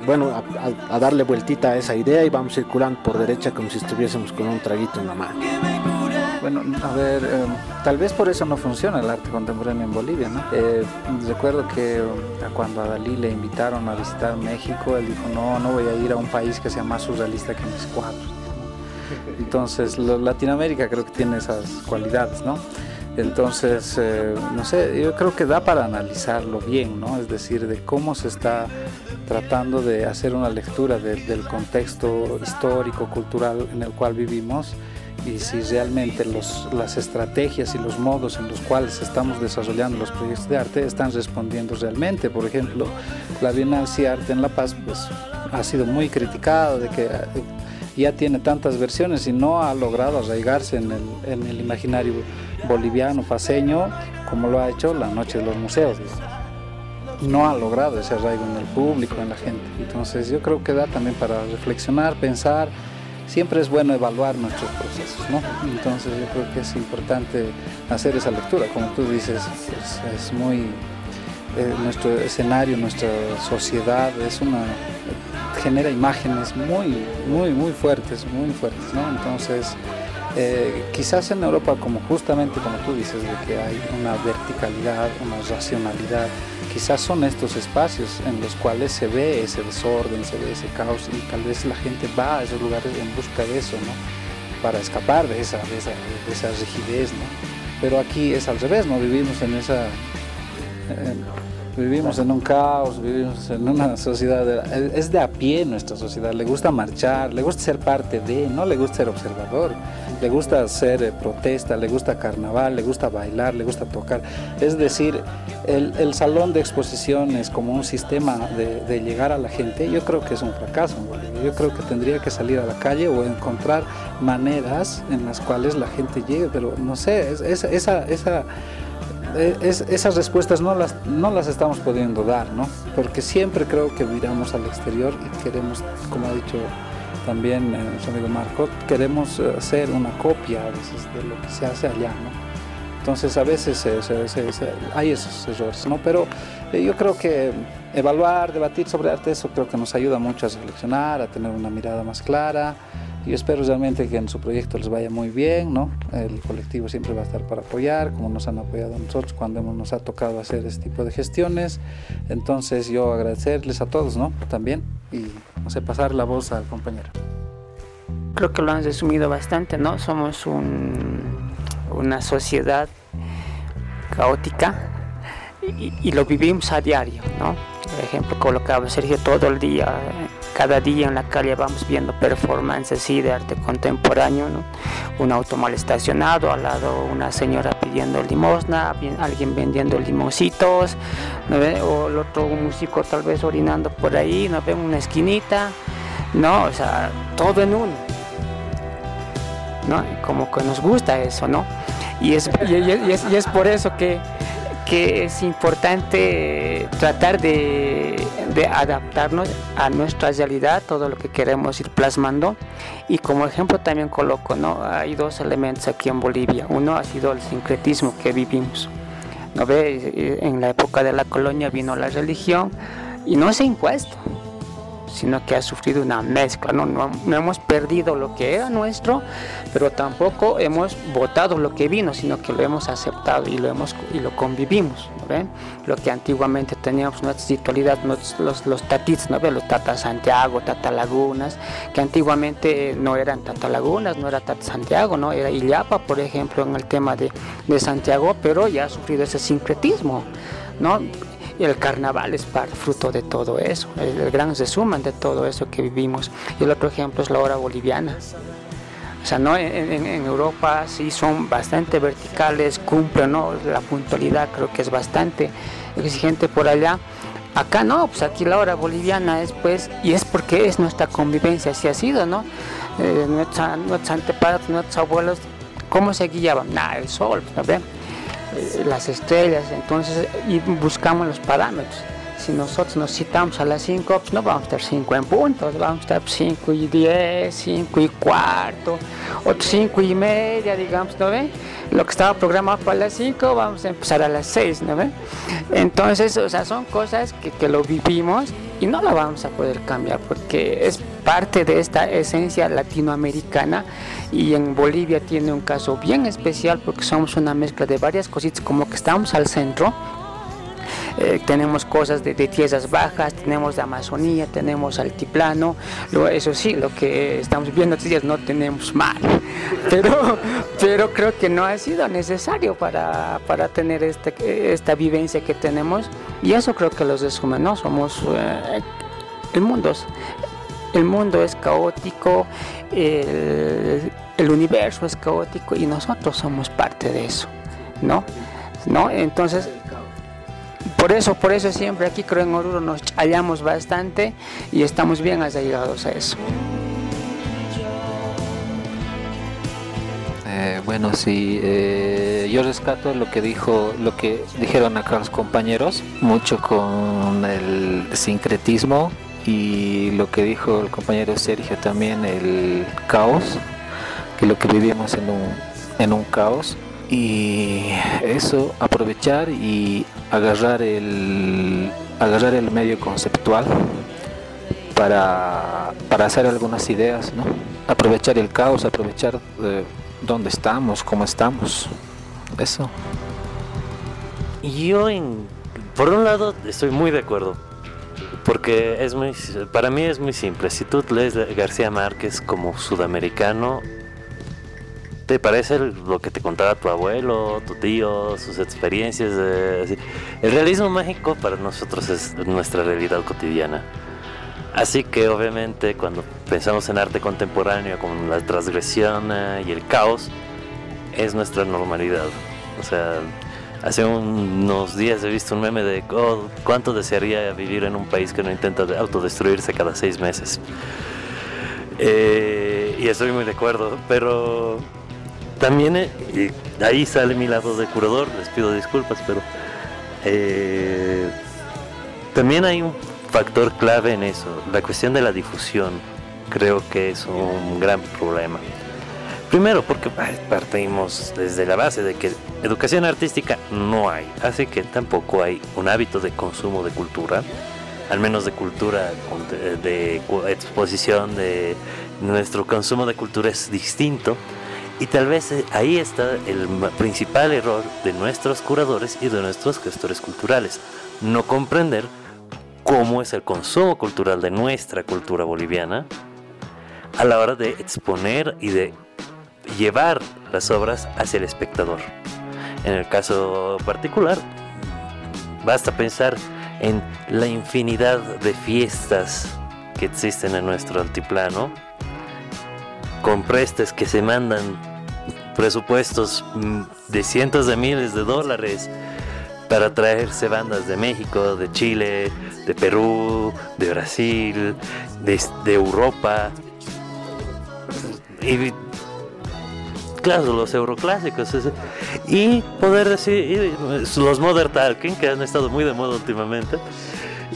bueno, a, a, darle vueltita a esa idea y vamos circulando por derecha como si estuviésemos con un traguito en la mano. Bueno, a ver, eh, tal vez por eso no funciona el arte contemporáneo en Bolivia, ¿no? Eh, recuerdo que eh, cuando a Dalí le invitaron a visitar México, él dijo, no, no voy a ir a un país que sea más surrealista que mis cuadros. Entonces, Latinoamérica creo que tiene esas cualidades, ¿no? Entonces, no sé, yo creo que da para analizarlo bien, ¿no? Es decir, de cómo se está tratando de hacer una lectura del contexto histórico, cultural en el cual vivimos y si realmente los, las estrategias y los modos en los cuales estamos desarrollando los proyectos de arte están respondiendo realmente. Por ejemplo, la Bienal Arte en La Paz pues, ha sido muy criticada de que eh, ya tiene tantas versiones y no ha logrado arraigarse en el, en el imaginario boliviano, paseño, como lo ha hecho la Noche de los Museos. No ha logrado ese arraigo en el público, en la gente. Entonces yo creo que da también para reflexionar, pensar, siempre es bueno evaluar nuestros procesos, ¿no? Entonces yo creo que es importante hacer esa lectura, como tú dices, es, muy eh, nuestro escenario, nuestra sociedad es una genera imágenes muy, muy, muy fuertes, muy fuertes, ¿no? Entonces eh, quizás en Europa, como justamente como tú dices, de que hay una verticalidad, una racionalidad, quizás son estos espacios en los cuales se ve ese desorden, se ve ese caos y tal vez la gente va a esos lugares en busca de eso, ¿no? Para escapar de esa, de esa, de esa rigidez, ¿no? Pero aquí es al revés, ¿no? Vivimos en esa... Vivimos en un caos, vivimos en una sociedad, es de a pie nuestra sociedad, le gusta marchar, le gusta ser parte de, no le gusta ser observador, le gusta hacer eh, protesta, le gusta carnaval, le gusta bailar, le gusta tocar. Es decir, el, salón de exposiciones como un sistema de, llegar a la gente, yo creo que es un fracaso. Yo creo que tendría que salir a la calle o encontrar maneras en las cuales la gente llegue, pero no sé, esa, esa eh, esas respuestas no las, no las estamos pudiendo dar, ¿no? Porque siempre creo que miramos al exterior y queremos, como ha dicho también eh, nuestro amigo Marco, queremos eh, hacer una copia a veces de lo que se hace allá, ¿no? Entonces a veces hay esos errores, ¿no? Pero yo creo que evaluar, debatir sobre arte, eso creo que nos ayuda mucho a reflexionar, a tener una mirada más clara, y espero realmente que en su proyecto les vaya muy bien, ¿no? El colectivo siempre va a estar para apoyar, como nos han apoyado a nosotros cuando nos ha tocado hacer este tipo de gestiones. Entonces yo agradecerles a todos, ¿no? También y no sé, pasar la voz al compañero. Creo que lo han resumido bastante, ¿no? Somos un, una sociedad caótica y, lo vivimos a diario, ¿no? Por ejemplo, colocaba Sergio todo el día cada día en la calle vamos viendo performances de arte contemporáneo, un auto mal estacionado, al lado una señora pidiendo limosna, alguien vendiendo limoncitos, o el otro músico tal vez orinando por ahí, nos vemos una esquinita, no, o sea, todo en uno. ¿No? Como que nos gusta eso, ¿no? Y es, y es por eso que que es importante tratar de, adaptarnos a nuestra realidad, todo lo que queremos ir plasmando. Y como ejemplo también coloco, ¿no? Hay dos elementos aquí en Bolivia. Uno ha sido el sincretismo que vivimos. ¿No ve? En la época de la colonia vino la religión y no se ha impuesto sino que ha sufrido una mezcla. ¿no? No, hemos perdido lo que era nuestro, pero tampoco hemos votado lo que vino, sino que lo hemos aceptado y lo, hemos, y lo convivimos. ¿no Lo que antiguamente teníamos nuestra situalidad, los, los tatits, ¿no los Tata Santiago, Tata Lagunas, que antiguamente no eran Tata Lagunas, no era Tata Santiago, ¿no? era Illapa, por ejemplo, en el tema de, de Santiago, pero ya ha sufrido ese sincretismo. ¿no? Y el carnaval es fruto de todo eso, el, gran resumen de todo eso que vivimos. Y el otro ejemplo es la hora boliviana. O sea, ¿no? En, Europa sí son bastante verticales, cumplen ¿no? la puntualidad, creo que es bastante exigente por allá. Acá no, pues aquí la hora boliviana es pues, y es porque es nuestra convivencia, así ha sido, ¿no? Eh, nuestros antepasados, nuestros abuelos, ¿cómo se guiaban? Nada, el sol, ¿no ven? Eh, las estrellas, entonces, y buscamos los parámetros si nosotros nos citamos a las 5, pues no vamos a estar 5 en puntos, vamos a estar 5 y 10, 5 y cuarto, otros 5 y media, digamos, ¿no ven? Lo que estaba programado para las 5, vamos a empezar a las 6, ¿no ven? Entonces, o sea, son cosas que, que lo vivimos y no lo vamos a poder cambiar porque es parte de esta esencia latinoamericana y en Bolivia tiene un caso bien especial porque somos una mezcla de varias cositas como que estamos al centro. Eh, tenemos cosas de, tierras bajas, tenemos de Amazonía, tenemos altiplano, eso sí, lo que estamos viendo días no tenemos mar, [laughs] pero, pero creo que no ha sido necesario para, para tener este, esta vivencia que tenemos. Y eso creo que los seres humanos somos, eh, el mundo el mundo es caótico, el, universo es caótico y nosotros somos parte de eso, ¿no? ¿No? Entonces, por eso, por eso siempre aquí creo en Oruro nos hallamos bastante y estamos bien allegados a eso. Eh, bueno, sí, eh, yo rescato lo que dijo, lo que dijeron acá los compañeros, mucho con el sincretismo y lo que dijo el compañero Sergio también, el caos, que lo que vivimos en un, en un caos. Y eso aprovechar y agarrar el agarrar el medio conceptual para, hacer algunas ideas ¿no? aprovechar el caos aprovechar eh, dónde estamos cómo estamos. Eso. Yo en, por un lado estoy muy de acuerdo porque es muy para mí es muy simple si tú lees García Márquez como sudamericano ¿Te parece lo que te contaba tu abuelo, tu tío, sus experiencias? el realismo mágico para nosotros es nuestra realidad cotidiana. Así que obviamente cuando pensamos en arte contemporáneo con la transgresión eh, y el caos, es nuestra normalidad. O sea, hace unos días he visto un meme de oh, cuánto desearía vivir en un país que no intenta autodestruirse cada seis meses. Eh, y estoy muy de acuerdo, pero también eh, ahí sale mi lado de curador, les pido disculpas, pero eh, también hay un factor clave en eso, la cuestión de la difusión creo que es un gran problema. Primero porque partimos desde la base de que educación artística no hay, así que tampoco hay un hábito de consumo de cultura, al menos de cultura, de exposición, de nuestro consumo de cultura es distinto y tal vez eh, ahí está el principal error de nuestros curadores y de nuestros gestores culturales. No comprender cómo es el consumo cultural de nuestra cultura boliviana a la hora de exponer y de llevar las obras hacia el espectador. En el caso particular, basta pensar en la infinidad de fiestas que existen en nuestro altiplano, con prestes que se mandan presupuestos mm, de cientos de miles de dólares para traerse bandas de México, de Chile, de Perú, de Brasil, de, Europa. Y claro, los euroclásicos. Y poder decir, los Modern Talking, que han estado muy de moda últimamente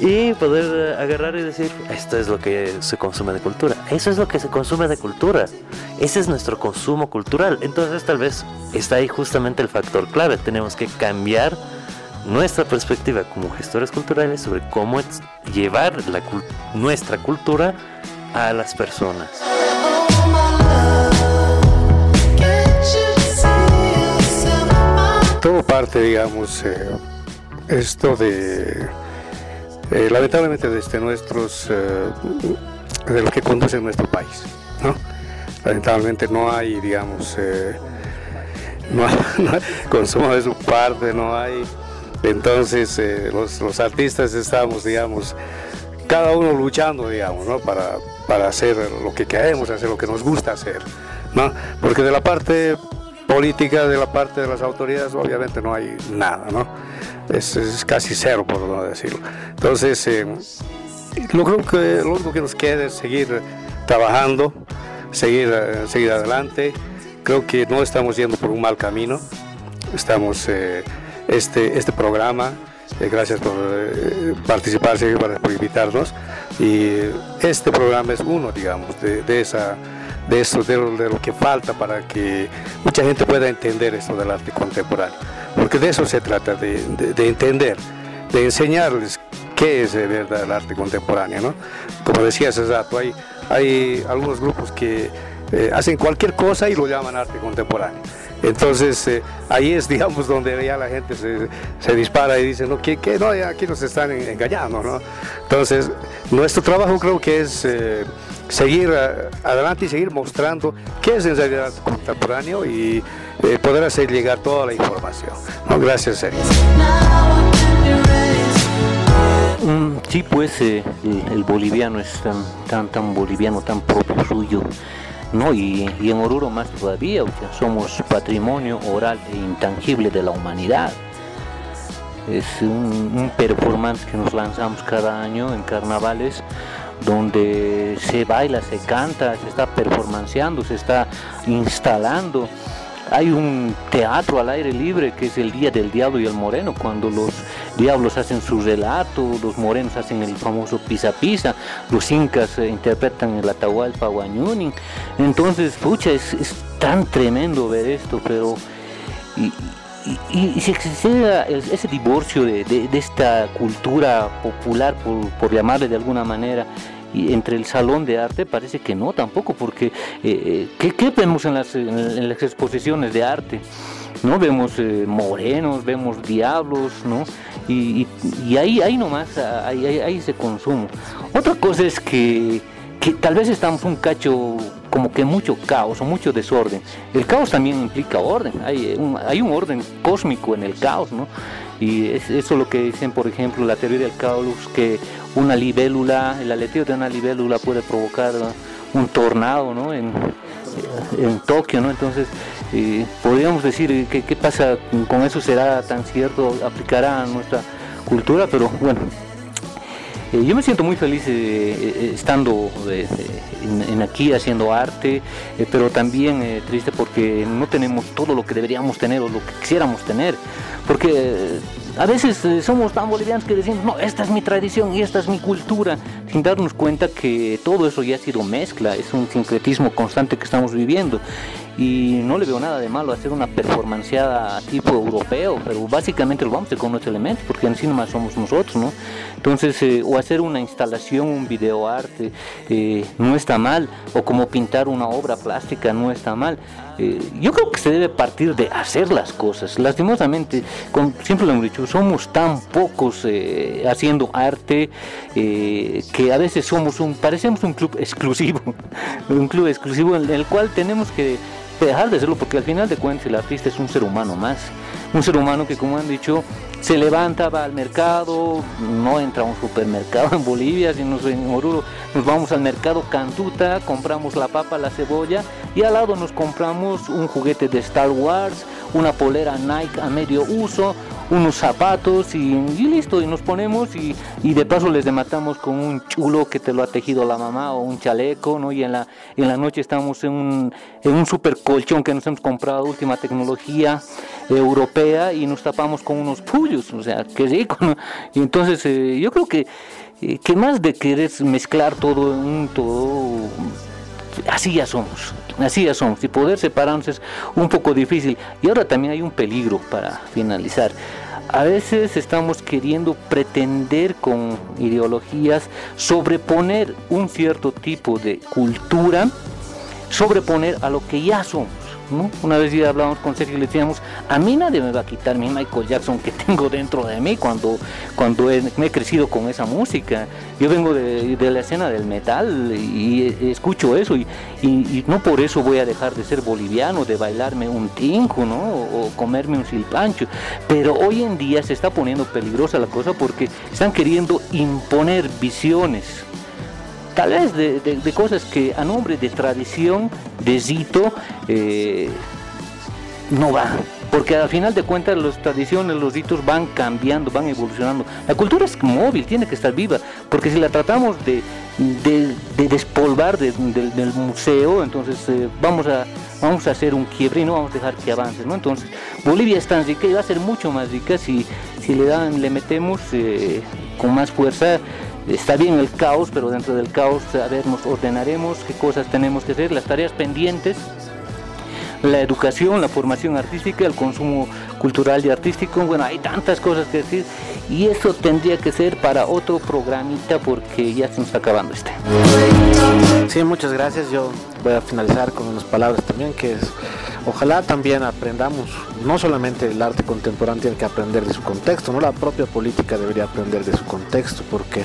y poder agarrar y decir, esto es lo que se consume de cultura. Eso es lo que se consume de cultura. Ese es nuestro consumo cultural. Entonces tal vez está ahí justamente el factor clave. Tenemos que cambiar nuestra perspectiva como gestores culturales sobre cómo llevar nuestra cultura a las personas. Todo parte, digamos, eh, esto de eh, lamentablemente desde nuestros, eh, de lo que conduce nuestro país. ¿no? Lamentablemente no hay, digamos, eh, no, hay, [laughs] consumo de su parte, no hay. Entonces los, los, artistas estamos, digamos, cada uno luchando, digamos, ¿no? para, para hacer lo que queremos, hacer lo que nos gusta hacer. ¿no? Porque de la parte política, de la parte de las autoridades, obviamente no hay nada, ¿no? Es, casi cero, por no decirlo. Entonces, eh, creo que lo único que nos queda es seguir trabajando, seguir, eh, seguir adelante. Creo que no estamos yendo por un mal camino. Estamos, eh, este, este programa, gracias por participar, por invitarnos. Y este programa es uno, digamos, de esa de eso, de lo, que falta para que mucha gente pueda entender esto del arte contemporáneo. Porque de eso se trata, de, entender, de enseñarles qué es de verdad el arte contemporáneo. ¿no? Como decía hace rato, hay, hay algunos grupos que eh, hacen cualquier cosa y lo llaman arte contemporáneo. Entonces eh, ahí es, [laughs] digamos, donde ya la gente se, dispara y dice, no, que, no, aquí nos están engañando, ¿no? Entonces, nuestro trabajo creo que es eh, seguir eh, adelante y seguir mostrando qué es en realidad contemporáneo y eh, poder hacer llegar toda la información. Gracias, Sergio. Mm, sí, pues eh, el, boliviano es tan, tan, tan boliviano, tan propio suyo. ¿no? Y, en Oruro más todavía, somos patrimonio oral e intangible de la humanidad. Es un, un performance que nos lanzamos cada año en carnavales donde se baila, se canta, se está performanceando, se está instalando. Hay un teatro al aire libre que es el Día del Diablo y el Moreno, cuando los diablos hacen su relato, los morenos hacen el famoso pisa pisa, los incas eh, interpretan el Atahualpa Guanyunin. Entonces, pucha, es, tan tremendo ver esto, pero... si existiera ese divorcio de, esta cultura popular, por, por llamarle de alguna manera, y entre el salón de arte parece que no tampoco, porque eh, eh, ¿qué, vemos en las, en las, exposiciones de arte? ¿no? Vemos eh, morenos, vemos diablos, ¿no? Y, y, ahí, ahí nomás, ahí, ahí, se consumo. Otra cosa es que, que tal vez estamos un cacho como que mucho caos o mucho desorden. El caos también implica orden, hay un, hay un orden cósmico en el caos, ¿no? Y es, eso es lo que dicen, por ejemplo, la teoría del caos, que una libélula, el aleteo de una libélula puede provocar un tornado ¿no? en, en Tokio, ¿no? Entonces, eh, podríamos decir que qué pasa con eso, será tan cierto, aplicará a nuestra cultura, pero bueno, eh, yo me siento muy feliz eh, estando en, aquí haciendo arte, pero también triste porque no tenemos todo lo que deberíamos tener o lo que quisiéramos tener, porque a veces eh, somos tan bolivianos que decimos, no, esta es mi tradición y esta es mi cultura, sin darnos cuenta que todo eso ya ha sido mezcla, es un sincretismo constante que estamos viviendo y no le veo nada de malo hacer una performanciada tipo europeo, pero básicamente lo vamos a hacer con nuestros elementos, porque encima somos nosotros, ¿no? Entonces, eh, o hacer una instalación, un videoarte, eh, no está mal, o como pintar una obra plástica, no está mal. Eh, yo creo que se debe partir de hacer las cosas. Lastimosamente, como siempre lo hemos dicho, somos tan pocos haciendo arte que a veces somos un, parecemos un club exclusivo, [laughs] un club exclusivo en el cual tenemos que dejar de serlo porque al final de cuentas el artista es un ser humano más, un ser humano que como han dicho se levanta, va al mercado, no entra a un supermercado en Bolivia, sino en Oruro nos vamos al mercado Cantuta, compramos la papa, la cebolla y al lado nos compramos un juguete de Star Wars, una polera Nike a medio uso, unos zapatos y, listo, y nos ponemos y, de paso les dematamos con un chulo que te lo ha tejido la mamá o un chaleco, ¿no? Y en la, en la noche estamos en un, en un super colchón que nos hemos comprado, última tecnología europea y nos tapamos con unos pullos, o sea, qué rico, Y entonces eh, yo creo que, eh, que más de querer mezclar todo en un todo, así ya somos. Así ya somos, y poder separarnos es un poco difícil. Y ahora también hay un peligro para finalizar. A veces estamos queriendo pretender con ideologías sobreponer un cierto tipo de cultura, sobreponer a lo que ya somos. Una vez ya hablábamos con Sergio y le decíamos, a mí nadie me va a quitar mi Michael Jackson que [laughs] tengo dentro de mí cuando, cuando me he crecido con esa música. Yo vengo de, la escena del metal y, escucho eso y, no por eso voy a dejar de ser boliviano, de bailarme un tinco, ¿no? O, comerme un silpancho. Pero hoy en día se está poniendo peligrosa la cosa porque están queriendo imponer visiones tal vez de, cosas que a nombre de tradición, de zito, eh, no va. Porque al final de cuentas las tradiciones, los ritos van cambiando, van evolucionando. La cultura es móvil, tiene que estar viva, porque si la tratamos de, despolvar del museo, entonces eh, vamos, a, vamos a hacer un quiebre y no vamos a dejar que avance. ¿no? Entonces Bolivia es tan rica y va a ser mucho más rica si, si le, dan, le metemos eh, con más fuerza está bien el caos, pero dentro del caos a ver, nos ordenaremos qué cosas tenemos que hacer, las tareas pendientes la educación, la formación artística, el consumo cultural y artístico. Bueno, hay tantas cosas que decir y eso tendría que ser para otro programita porque ya se nos está acabando este. Sí, muchas gracias. Yo voy a finalizar con unas palabras también que es, ojalá también aprendamos, no solamente el arte contemporáneo tiene que aprender de su contexto, no la propia política debería aprender de su contexto porque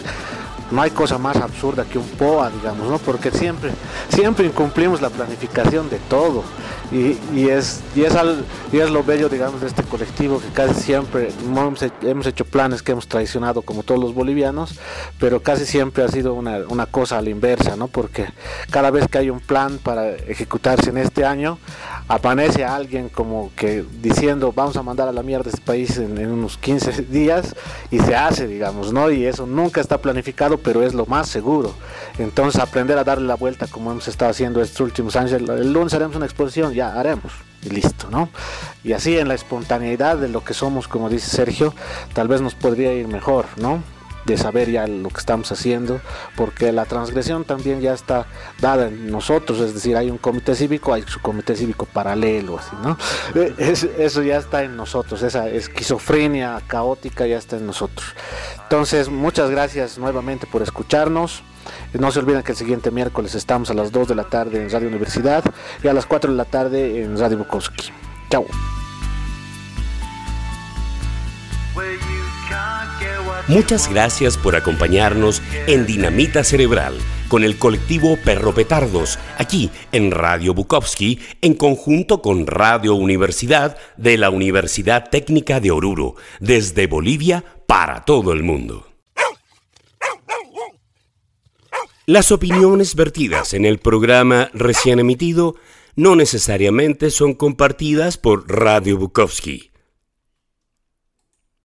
no hay cosa más absurda que un POA, digamos, ¿no? Porque siempre, siempre incumplimos la planificación de todo. Y, es, y, es es lo bello, digamos, de este colectivo, que casi siempre hemos, hecho planes que hemos traicionado como todos los bolivianos, pero casi siempre ha sido una, cosa a la inversa, ¿no? Porque cada vez que hay un plan para ejecutarse en este año, aparece alguien como que diciendo vamos a mandar a la mierda este país en, en, unos 15 días y se hace, digamos, ¿no? Y eso nunca está planificado, pero es lo más seguro. Entonces aprender a darle la vuelta como hemos estado haciendo estos últimos años. El lunes haremos una exposición, ya haremos y listo, ¿no? Y así en la espontaneidad de lo que somos, como dice Sergio, tal vez nos podría ir mejor, ¿no? De saber ya lo que estamos haciendo, porque la transgresión también ya está dada en nosotros, es decir, hay un comité cívico, hay su comité cívico paralelo, así, ¿no? Eh, eso ya está en nosotros, esa esquizofrenia caótica ya está en nosotros. Entonces, muchas gracias nuevamente por escucharnos. No se olviden que el siguiente miércoles estamos a las 2 de la tarde en Radio Universidad y a las 4 de la tarde en Radio Bukowski. Chao. Muchas gracias por acompañarnos en Dinamita Cerebral con el colectivo Perro Petardos, aquí en Radio Bukowski, en conjunto con Radio Universidad de la Universidad Técnica de Oruro, desde Bolivia para todo el mundo. Las opiniones vertidas en el programa recién emitido no necesariamente son compartidas por Radio Bukowski